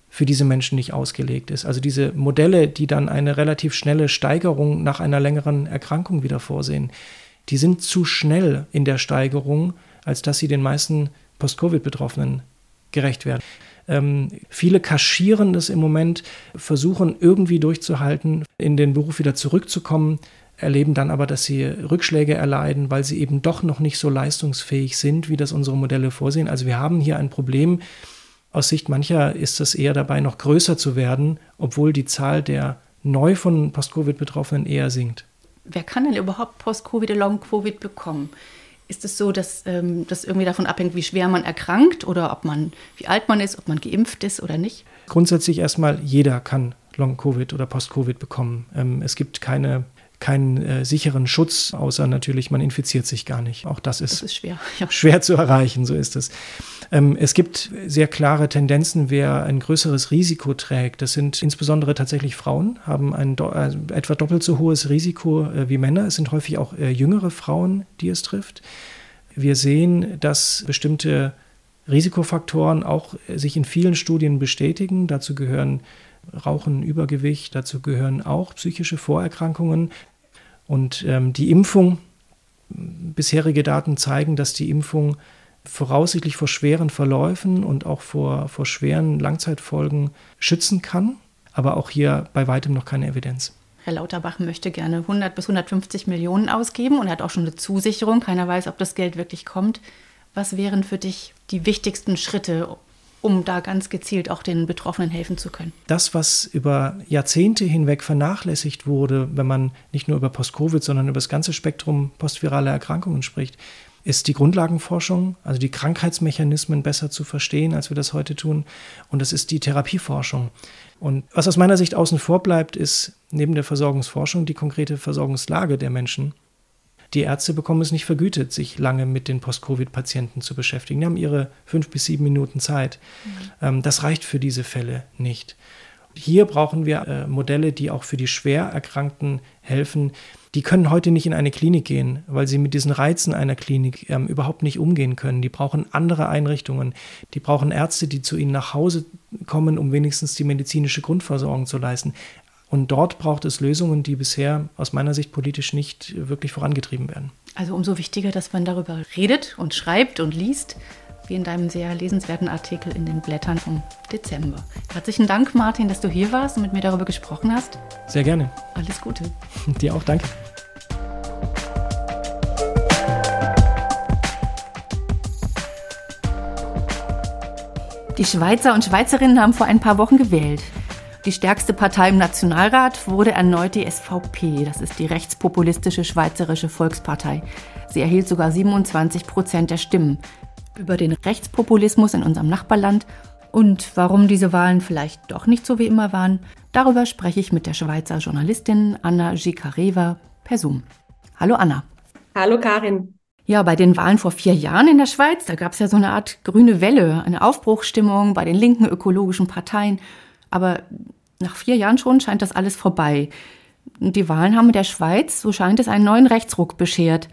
B: für diese Menschen nicht ausgelegt ist. Also diese Modelle, die dann eine relativ schnelle Steigerung nach einer längeren Erkrankung wieder vorsehen, die sind zu schnell in der Steigerung, als dass sie den meisten Post-Covid-Betroffenen gerecht werden. Ähm, viele kaschieren das im Moment, versuchen irgendwie durchzuhalten, in den Beruf wieder zurückzukommen, erleben dann aber, dass sie Rückschläge erleiden, weil sie eben doch noch nicht so leistungsfähig sind, wie das unsere Modelle vorsehen. Also wir haben hier ein Problem. Aus Sicht mancher ist es eher dabei, noch größer zu werden, obwohl die Zahl der neu von Post-Covid-Betroffenen eher sinkt.
E: Wer kann denn überhaupt Post-Covid oder Long-Covid bekommen? Ist es so, dass ähm, das irgendwie davon abhängt, wie schwer man erkrankt oder ob man, wie alt man ist, ob man geimpft ist oder nicht?
B: Grundsätzlich erstmal, jeder kann Long-Covid oder Post-Covid bekommen. Ähm, es gibt keine keinen äh, sicheren Schutz, außer natürlich, man infiziert sich gar nicht. Auch das ist, das ist schwer. Ja. schwer zu erreichen, so ist es. Ähm, es gibt sehr klare Tendenzen, wer ein größeres Risiko trägt. Das sind insbesondere tatsächlich Frauen, haben ein do äh, etwa doppelt so hohes Risiko äh, wie Männer. Es sind häufig auch äh, jüngere Frauen, die es trifft. Wir sehen, dass bestimmte Risikofaktoren auch äh, sich in vielen Studien bestätigen. Dazu gehören Rauchen, Übergewicht, dazu gehören auch psychische Vorerkrankungen. Und ähm, die Impfung, bisherige Daten zeigen, dass die Impfung voraussichtlich vor schweren Verläufen und auch vor, vor schweren Langzeitfolgen schützen kann, aber auch hier bei weitem noch keine Evidenz.
E: Herr Lauterbach möchte gerne 100 bis 150 Millionen ausgeben und hat auch schon eine Zusicherung. Keiner weiß, ob das Geld wirklich kommt. Was wären für dich die wichtigsten Schritte, um da ganz gezielt auch den Betroffenen helfen zu können.
B: Das, was über Jahrzehnte hinweg vernachlässigt wurde, wenn man nicht nur über Post-Covid, sondern über das ganze Spektrum postviraler Erkrankungen spricht, ist die Grundlagenforschung, also die Krankheitsmechanismen besser zu verstehen, als wir das heute tun. Und das ist die Therapieforschung. Und was aus meiner Sicht außen vor bleibt, ist neben der Versorgungsforschung die konkrete Versorgungslage der Menschen die Ärzte bekommen es nicht vergütet, sich lange mit den Post-Covid-Patienten zu beschäftigen. Die haben ihre fünf bis sieben Minuten Zeit. Mhm. das reicht für diese Fälle nicht. Hier brauchen wir äh, Modelle, die auch für die schwer Erkrankten helfen. Die können heute nicht in eine Klinik gehen, weil sie mit diesen Reizen einer Klinik ähm, überhaupt nicht umgehen können. Die brauchen andere Einrichtungen. Die brauchen Ärzte, die zu ihnen nach Hause kommen, um wenigstens die medizinische Grundversorgung zu leisten. Und dort braucht es Lösungen, die bisher aus meiner Sicht politisch nicht wirklich vorangetrieben werden.
E: Also umso wichtiger, dass man darüber redet und schreibt und liest, wie in deinem sehr lesenswerten Artikel in den Blättern vom Dezember. Herzlichen Dank, Martin, dass du hier warst und mit mir darüber gesprochen hast.
B: Sehr gerne.
E: Alles Gute.
B: Dir auch, danke.
E: Die Schweizer und Schweizerinnen haben vor ein paar Wochen gewählt. Die stärkste Partei im Nationalrat wurde erneut die SVP. Das ist die rechtspopulistische Schweizerische Volkspartei. Sie erhielt sogar 27 Prozent der Stimmen. Über den Rechtspopulismus in unserem Nachbarland und warum diese Wahlen vielleicht doch nicht so wie immer waren, darüber spreche ich mit der Schweizer Journalistin Anna Gikareva per Zoom. Hallo Anna.
C: Hallo Karin.
E: Ja, bei den Wahlen vor vier Jahren in der Schweiz, da gab es ja so eine Art grüne Welle, eine Aufbruchsstimmung bei den linken ökologischen Parteien. Aber nach vier Jahren schon scheint das alles vorbei. Die Wahlen haben in der Schweiz, so scheint es, einen neuen Rechtsruck beschert.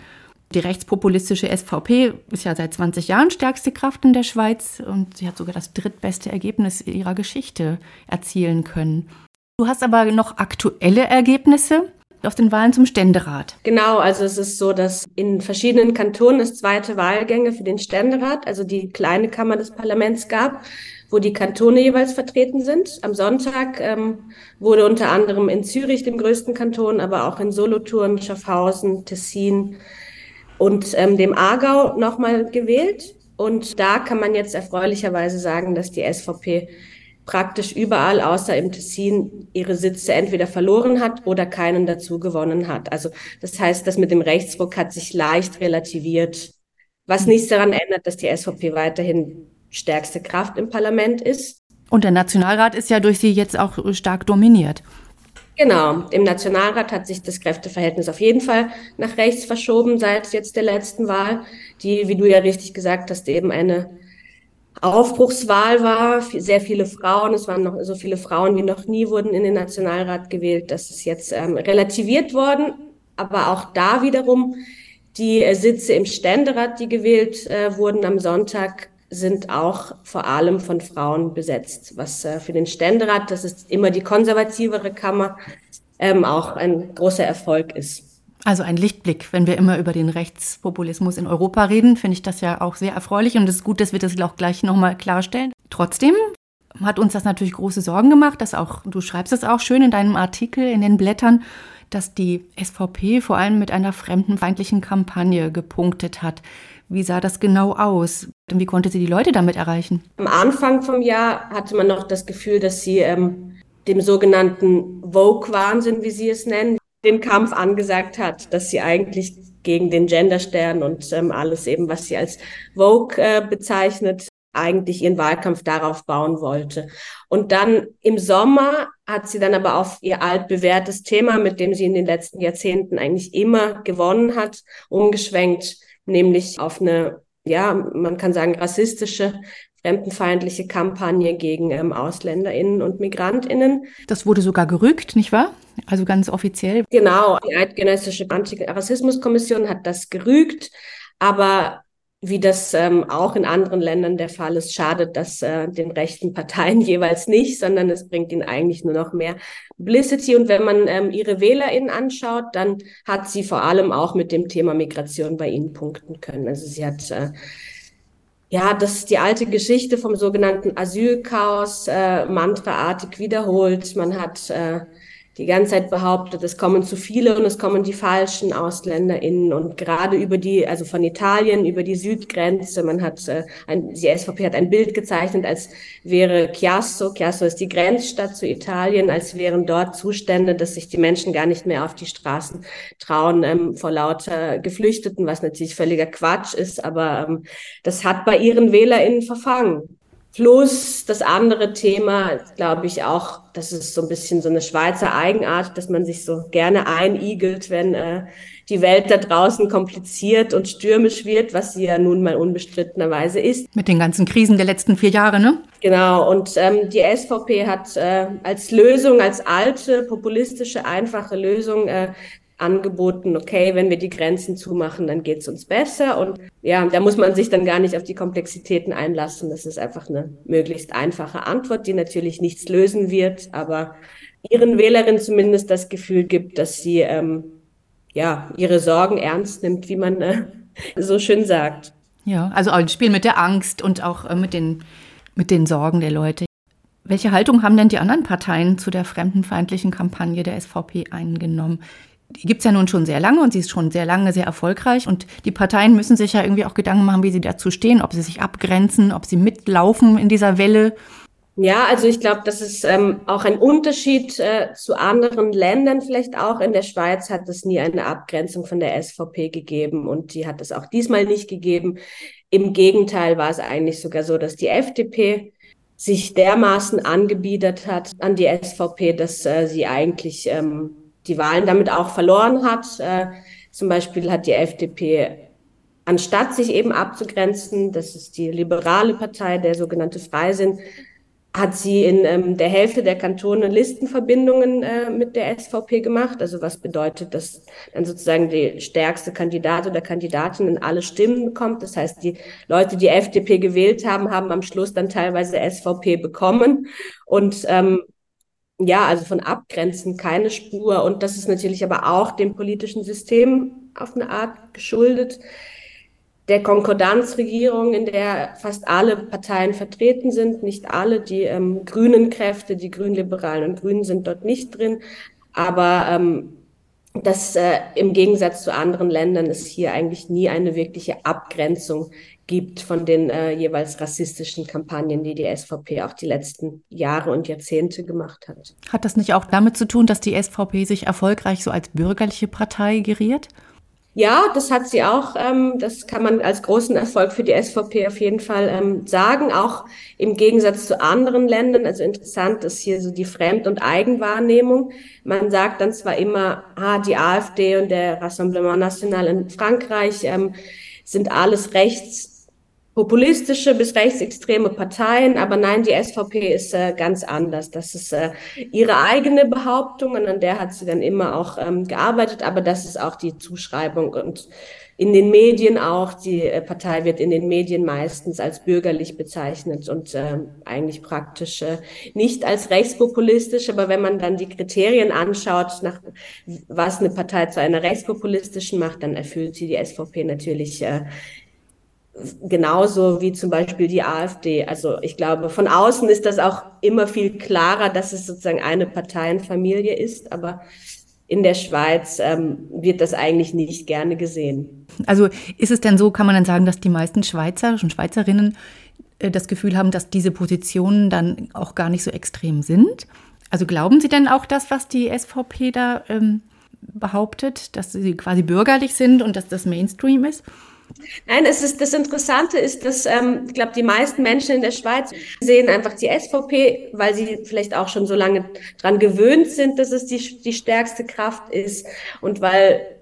E: Die rechtspopulistische SVP ist ja seit 20 Jahren stärkste Kraft in der Schweiz und sie hat sogar das drittbeste Ergebnis ihrer Geschichte erzielen können. Du hast aber noch aktuelle Ergebnisse aus den Wahlen zum Ständerat.
C: Genau, also es ist so, dass in verschiedenen Kantonen es zweite Wahlgänge für den Ständerat, also die kleine Kammer des Parlaments gab, wo die Kantone jeweils vertreten sind. Am Sonntag ähm, wurde unter anderem in Zürich, dem größten Kanton, aber auch in Solothurn, Schaffhausen, Tessin, und ähm, dem Aargau nochmal gewählt. Und da kann man jetzt erfreulicherweise sagen, dass die SVP praktisch überall außer im Tessin ihre Sitze entweder verloren hat oder keinen dazu gewonnen hat. Also das heißt, das mit dem Rechtsruck hat sich leicht relativiert, was nichts daran ändert, dass die SVP weiterhin stärkste Kraft im Parlament ist.
E: Und der Nationalrat ist ja durch sie jetzt auch stark dominiert.
C: Genau, im Nationalrat hat sich das Kräfteverhältnis auf jeden Fall nach rechts verschoben seit jetzt der letzten Wahl, die, wie du ja richtig gesagt hast, eben eine Aufbruchswahl war. Sehr viele Frauen, es waren noch so viele Frauen wie noch nie wurden in den Nationalrat gewählt. Das ist jetzt ähm, relativiert worden, aber auch da wiederum die äh, Sitze im Ständerat, die gewählt äh, wurden am Sonntag, sind auch vor allem von Frauen besetzt, was äh, für den Ständerat, das ist immer die konservativere Kammer, ähm, auch ein großer Erfolg ist.
E: Also ein Lichtblick, wenn wir immer über den Rechtspopulismus in Europa reden, finde ich das ja auch sehr erfreulich und es ist gut, dass wir das auch gleich nochmal klarstellen. Trotzdem hat uns das natürlich große Sorgen gemacht, dass auch, du schreibst es auch schön in deinem Artikel in den Blättern, dass die SVP vor allem mit einer fremdenfeindlichen Kampagne gepunktet hat. Wie sah das genau aus? Und wie konnte sie die Leute damit erreichen?
C: Am Anfang vom Jahr hatte man noch das Gefühl, dass sie ähm, dem sogenannten Vogue-Wahnsinn, wie sie es nennen, den Kampf angesagt hat, dass sie eigentlich gegen den Genderstern und ähm, alles eben, was sie als Vogue äh, bezeichnet, eigentlich ihren Wahlkampf darauf bauen wollte. Und dann im Sommer hat sie dann aber auf ihr altbewährtes Thema, mit dem sie in den letzten Jahrzehnten eigentlich immer gewonnen hat, umgeschwenkt nämlich auf eine, ja, man kann sagen, rassistische, fremdenfeindliche Kampagne gegen ähm, AusländerInnen und MigrantInnen.
E: Das wurde sogar gerügt, nicht wahr? Also ganz offiziell.
C: Genau, die Eidgenössische Antirassismuskommission hat das gerügt, aber wie das ähm, auch in anderen Ländern der Fall ist, schadet das äh, den rechten Parteien jeweils nicht, sondern es bringt ihnen eigentlich nur noch mehr Publicity. Und wenn man ähm, ihre WählerInnen anschaut, dann hat sie vor allem auch mit dem Thema Migration bei ihnen punkten können. Also sie hat äh, ja, das ist die alte Geschichte vom sogenannten Asylchaos, äh, mantraartig wiederholt. Man hat äh, die ganze Zeit behauptet, es kommen zu viele und es kommen die falschen AusländerInnen und gerade über die, also von Italien über die Südgrenze, man hat, äh, ein, die SVP hat ein Bild gezeichnet, als wäre Chiasso, Chiasso ist die Grenzstadt zu Italien, als wären dort Zustände, dass sich die Menschen gar nicht mehr auf die Straßen trauen ähm, vor lauter Geflüchteten, was natürlich völliger Quatsch ist, aber ähm, das hat bei ihren WählerInnen verfangen. Plus das andere Thema, glaube ich auch, das ist so ein bisschen so eine Schweizer Eigenart, dass man sich so gerne einigelt, wenn äh, die Welt da draußen kompliziert und stürmisch wird, was sie ja nun mal unbestrittenerweise ist.
E: Mit den ganzen Krisen der letzten vier Jahre, ne?
C: Genau, und ähm, die SVP hat äh, als Lösung, als alte, populistische, einfache Lösung äh, angeboten, okay, wenn wir die Grenzen zumachen, dann geht's uns besser. Und ja, da muss man sich dann gar nicht auf die Komplexitäten einlassen. Das ist einfach eine möglichst einfache Antwort, die natürlich nichts lösen wird, aber ihren Wählerinnen zumindest das Gefühl gibt, dass sie ähm, ja ihre Sorgen ernst nimmt, wie man äh, so schön sagt.
E: Ja, also ein Spiel mit der Angst und auch äh, mit den mit den Sorgen der Leute. Welche Haltung haben denn die anderen Parteien zu der fremdenfeindlichen Kampagne der SVP eingenommen? Die gibt es ja nun schon sehr lange und sie ist schon sehr lange sehr erfolgreich. Und die Parteien müssen sich ja irgendwie auch Gedanken machen, wie sie dazu stehen, ob sie sich abgrenzen, ob sie mitlaufen in dieser Welle.
C: Ja, also ich glaube, das ist ähm, auch ein Unterschied äh, zu anderen Ländern vielleicht auch. In der Schweiz hat es nie eine Abgrenzung von der SVP gegeben und die hat es auch diesmal nicht gegeben. Im Gegenteil war es eigentlich sogar so, dass die FDP sich dermaßen angebiedert hat an die SVP, dass äh, sie eigentlich ähm, die Wahlen damit auch verloren hat. Äh, zum Beispiel hat die FDP, anstatt sich eben abzugrenzen, das ist die liberale Partei, der sogenannte Freisinn, hat sie in ähm, der Hälfte der Kantone Listenverbindungen äh, mit der SVP gemacht. Also was bedeutet, dass dann sozusagen die stärkste Kandidat oder Kandidatin in alle Stimmen bekommt. Das heißt, die Leute, die FDP gewählt haben, haben am Schluss dann teilweise SVP bekommen. Und ähm, ja, also von Abgrenzen keine Spur. Und das ist natürlich aber auch dem politischen System auf eine Art geschuldet der Konkordanzregierung, in der fast alle Parteien vertreten sind, nicht alle, die ähm, grünen Kräfte, die Grünliberalen und Grünen sind dort nicht drin, aber ähm, dass äh, im Gegensatz zu anderen Ländern es hier eigentlich nie eine wirkliche Abgrenzung gibt von den äh, jeweils rassistischen Kampagnen, die die SVP auch die letzten Jahre und Jahrzehnte gemacht hat.
E: Hat das nicht auch damit zu tun, dass die SVP sich erfolgreich so als bürgerliche Partei geriert?
C: Ja, das hat sie auch. Ähm, das kann man als großen Erfolg für die SVP auf jeden Fall ähm, sagen. Auch im Gegensatz zu anderen Ländern. Also interessant ist hier so die Fremd- und Eigenwahrnehmung. Man sagt dann zwar immer, ah, die AfD und der Rassemblement National in Frankreich ähm, sind alles rechts populistische bis rechtsextreme Parteien, aber nein, die SVP ist äh, ganz anders. Das ist äh, ihre eigene Behauptung und an der hat sie dann immer auch ähm, gearbeitet, aber das ist auch die Zuschreibung und in den Medien auch. Die äh, Partei wird in den Medien meistens als bürgerlich bezeichnet und äh, eigentlich praktisch äh, nicht als rechtspopulistisch. Aber wenn man dann die Kriterien anschaut, nach was eine Partei zu einer rechtspopulistischen macht, dann erfüllt sie die SVP natürlich äh, genauso wie zum Beispiel die AfD. Also ich glaube, von außen ist das auch immer viel klarer, dass es sozusagen eine Parteienfamilie ist, aber in der Schweiz ähm, wird das eigentlich nicht gerne gesehen.
E: Also ist es denn so, kann man dann sagen, dass die meisten Schweizer und Schweizerinnen äh, das Gefühl haben, dass diese Positionen dann auch gar nicht so extrem sind? Also glauben Sie denn auch das, was die SVP da ähm, behauptet, dass sie quasi bürgerlich sind und dass das Mainstream ist?
C: Nein, es ist, das Interessante ist, dass ähm, ich glaube, die meisten Menschen in der Schweiz sehen einfach die SVP, weil sie vielleicht auch schon so lange dran gewöhnt sind, dass es die, die stärkste Kraft ist und weil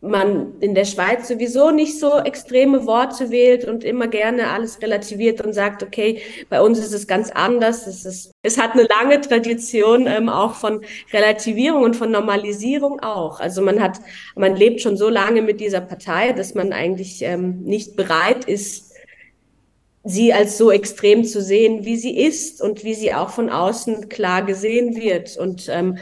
C: man in der Schweiz sowieso nicht so extreme Worte wählt und immer gerne alles relativiert und sagt, okay, bei uns ist es ganz anders. Es, ist, es hat eine lange Tradition ähm, auch von Relativierung und von Normalisierung auch. Also man hat, man lebt schon so lange mit dieser Partei, dass man eigentlich ähm, nicht bereit ist, sie als so extrem zu sehen, wie sie ist und wie sie auch von außen klar gesehen wird. Und ähm,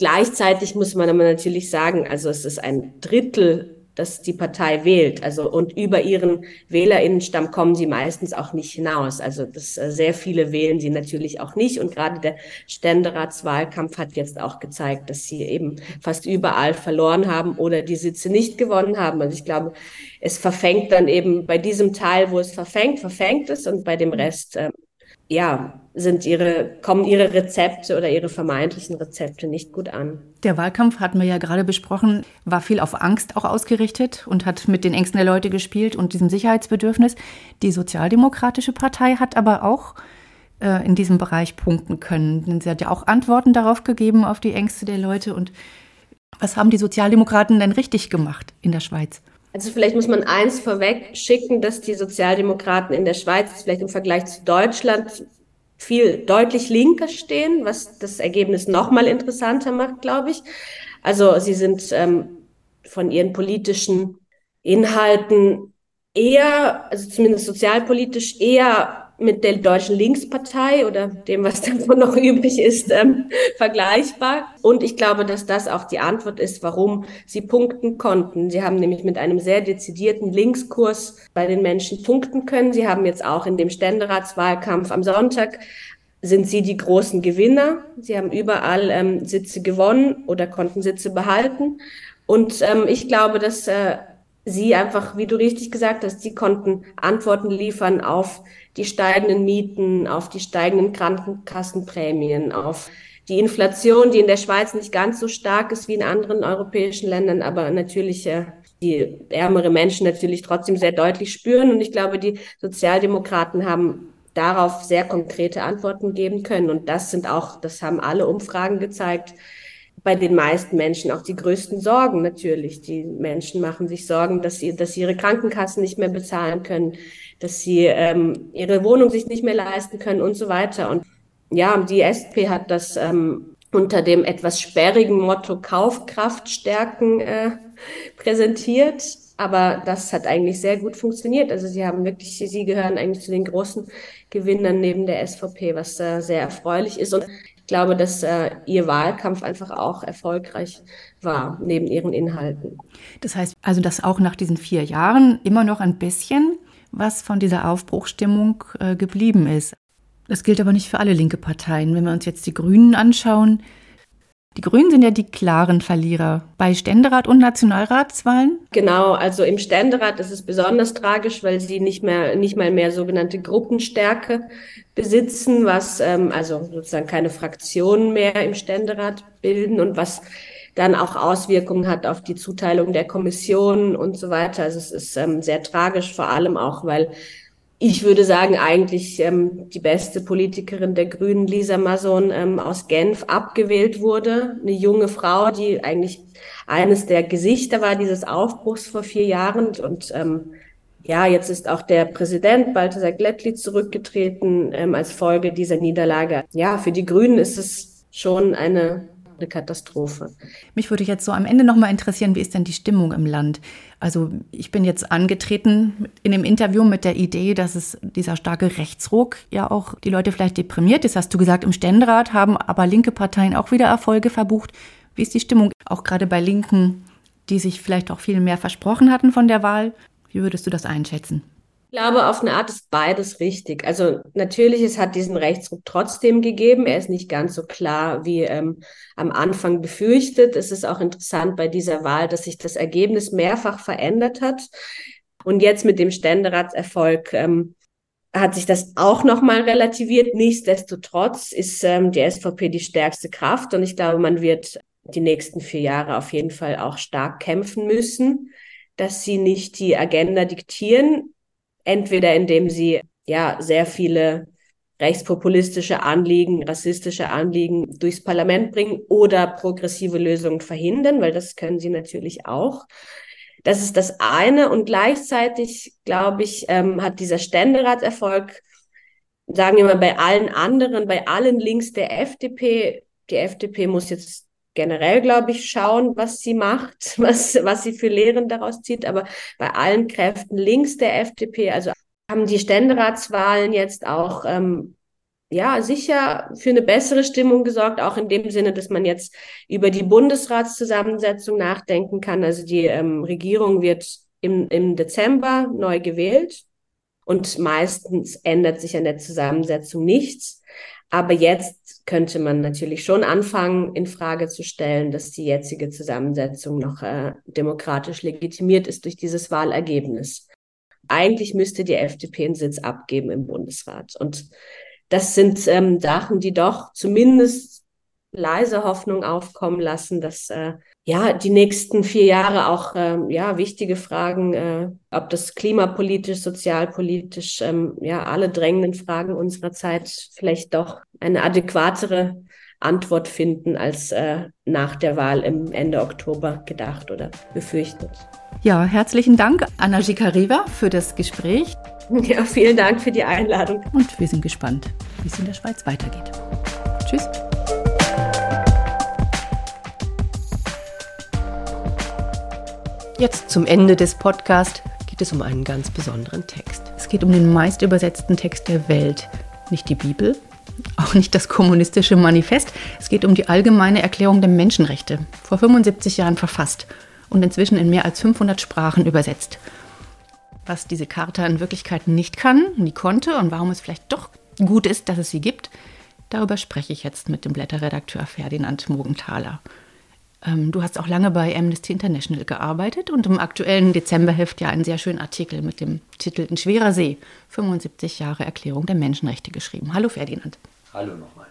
C: Gleichzeitig muss man aber natürlich sagen, also es ist ein Drittel, das die Partei wählt. Also und über ihren Wählerinnenstamm kommen sie meistens auch nicht hinaus. Also das äh, sehr viele wählen sie natürlich auch nicht. Und gerade der Ständeratswahlkampf hat jetzt auch gezeigt, dass sie eben fast überall verloren haben oder die Sitze nicht gewonnen haben. Also ich glaube, es verfängt dann eben bei diesem Teil, wo es verfängt, verfängt es und bei dem Rest äh, ja, sind ihre, kommen ihre Rezepte oder ihre vermeintlichen Rezepte nicht gut an.
E: Der Wahlkampf hatten wir ja gerade besprochen, war viel auf Angst auch ausgerichtet und hat mit den Ängsten der Leute gespielt und diesem Sicherheitsbedürfnis. Die Sozialdemokratische Partei hat aber auch äh, in diesem Bereich punkten können. Denn sie hat ja auch Antworten darauf gegeben, auf die Ängste der Leute. Und was haben die Sozialdemokraten denn richtig gemacht in der Schweiz?
C: Also vielleicht muss man eins vorweg schicken, dass die Sozialdemokraten in der Schweiz vielleicht im Vergleich zu Deutschland viel deutlich linker stehen, was das Ergebnis nochmal interessanter macht, glaube ich. Also sie sind ähm, von ihren politischen Inhalten eher, also zumindest sozialpolitisch eher mit der Deutschen Linkspartei oder dem, was davon noch übrig ist, ähm, vergleichbar. Und ich glaube, dass das auch die Antwort ist, warum sie punkten konnten. Sie haben nämlich mit einem sehr dezidierten Linkskurs bei den Menschen punkten können. Sie haben jetzt auch in dem Ständeratswahlkampf am Sonntag sind sie die großen Gewinner. Sie haben überall ähm, Sitze gewonnen oder konnten Sitze behalten. Und ähm, ich glaube, dass äh, sie einfach, wie du richtig gesagt hast, sie konnten Antworten liefern auf die steigenden Mieten, auf die steigenden Krankenkassenprämien, auf die Inflation, die in der Schweiz nicht ganz so stark ist wie in anderen europäischen Ländern, aber natürlich äh, die ärmere Menschen natürlich trotzdem sehr deutlich spüren. Und ich glaube, die Sozialdemokraten haben darauf sehr konkrete Antworten geben können. Und das sind auch, das haben alle Umfragen gezeigt, bei den meisten Menschen auch die größten Sorgen natürlich. Die Menschen machen sich Sorgen, dass sie, dass sie ihre Krankenkassen nicht mehr bezahlen können, dass sie ähm, ihre Wohnung sich nicht mehr leisten können und so weiter. Und ja, die SP hat das ähm, unter dem etwas sperrigen Motto Kaufkraft stärken äh, präsentiert. Aber das hat eigentlich sehr gut funktioniert. Also sie haben wirklich, sie gehören eigentlich zu den großen Gewinnern neben der SVP, was äh, sehr erfreulich ist. Und ich glaube, dass äh, ihr Wahlkampf einfach auch erfolgreich war, neben ihren Inhalten.
E: Das heißt also, dass auch nach diesen vier Jahren immer noch ein bisschen was von dieser Aufbruchstimmung äh, geblieben ist. Das gilt aber nicht für alle linke Parteien. Wenn wir uns jetzt die Grünen anschauen, die Grünen sind ja die klaren Verlierer bei Ständerat und Nationalratswahlen.
C: Genau, also im Ständerat ist es besonders tragisch, weil sie nicht mehr nicht mal mehr sogenannte Gruppenstärke besitzen, was ähm, also sozusagen keine Fraktionen mehr im Ständerat bilden und was dann auch Auswirkungen hat auf die Zuteilung der Kommission und so weiter. Also es ist ähm, sehr tragisch, vor allem auch, weil ich würde sagen, eigentlich ähm, die beste Politikerin der Grünen, Lisa Mason, ähm, aus Genf abgewählt wurde. Eine junge Frau, die eigentlich eines der Gesichter war dieses Aufbruchs vor vier Jahren. Und ähm, ja, jetzt ist auch der Präsident Balthasar Glättli zurückgetreten ähm, als Folge dieser Niederlage. Ja, für die Grünen ist es schon eine eine Katastrophe.
E: Mich würde jetzt so am Ende noch mal interessieren, wie ist denn die Stimmung im Land? Also ich bin jetzt angetreten in dem Interview mit der Idee, dass es dieser starke Rechtsruck ja auch die Leute vielleicht deprimiert. Das hast du gesagt, im Ständerat haben aber linke Parteien auch wieder Erfolge verbucht. Wie ist die Stimmung auch gerade bei Linken, die sich vielleicht auch viel mehr versprochen hatten von der Wahl? Wie würdest du das einschätzen?
C: Ich glaube, auf eine Art ist beides richtig. Also natürlich, es hat diesen Rechtsruck trotzdem gegeben. Er ist nicht ganz so klar wie ähm, am Anfang befürchtet. Es ist auch interessant bei dieser Wahl, dass sich das Ergebnis mehrfach verändert hat. Und jetzt mit dem Ständeratserfolg ähm, hat sich das auch nochmal relativiert. Nichtsdestotrotz ist ähm, die SVP die stärkste Kraft und ich glaube, man wird die nächsten vier Jahre auf jeden Fall auch stark kämpfen müssen, dass sie nicht die Agenda diktieren, entweder indem sie ja sehr viele rechtspopulistische Anliegen, rassistische Anliegen durchs Parlament bringen oder progressive Lösungen verhindern, weil das können sie natürlich auch. Das ist das eine. Und gleichzeitig, glaube ich, ähm, hat dieser Ständeratserfolg, sagen wir mal, bei allen anderen, bei allen Links der FDP, die FDP muss jetzt generell, glaube ich, schauen, was sie macht, was, was sie für Lehren daraus zieht. Aber bei allen Kräften links der FDP, also haben die Ständeratswahlen jetzt auch ähm, ja sicher für eine bessere Stimmung gesorgt, auch in dem Sinne, dass man jetzt über die Bundesratszusammensetzung nachdenken kann. Also die ähm, Regierung wird im, im Dezember neu gewählt und meistens ändert sich an der Zusammensetzung nichts. Aber jetzt könnte man natürlich schon anfangen, in Frage zu stellen, dass die jetzige Zusammensetzung noch äh, demokratisch legitimiert ist durch dieses Wahlergebnis. Eigentlich müsste die FDP einen Sitz abgeben im Bundesrat. Und das sind ähm, Sachen, die doch zumindest leise Hoffnung aufkommen lassen, dass äh, ja die nächsten vier Jahre auch äh, ja wichtige Fragen, äh, ob das klimapolitisch, sozialpolitisch, ähm, ja alle drängenden Fragen unserer Zeit vielleicht doch eine adäquatere Antwort finden als äh, nach der Wahl im Ende Oktober gedacht oder befürchtet.
E: Ja, herzlichen Dank, Anna Gikareva, für das Gespräch.
C: Ja, vielen Dank für die Einladung.
E: Und wir sind gespannt, wie es in der Schweiz weitergeht. Tschüss.
F: Jetzt zum Ende des Podcasts geht es um einen ganz besonderen Text.
E: Es geht um den meist übersetzten Text der Welt. Nicht die Bibel, auch nicht das kommunistische Manifest. Es geht um die allgemeine Erklärung der Menschenrechte, vor 75 Jahren verfasst und inzwischen in mehr als 500 Sprachen übersetzt. Was diese Charta in Wirklichkeit nicht kann, nie konnte und warum es vielleicht doch gut ist, dass es sie gibt, darüber spreche ich jetzt mit dem Blätterredakteur Ferdinand Mogenthaler. Ähm, du hast auch lange bei Amnesty International gearbeitet und im aktuellen Dezemberheft ja einen sehr schönen Artikel mit dem Titel In schwerer See, 75 Jahre Erklärung der Menschenrechte geschrieben. Hallo Ferdinand.
D: Hallo nochmal.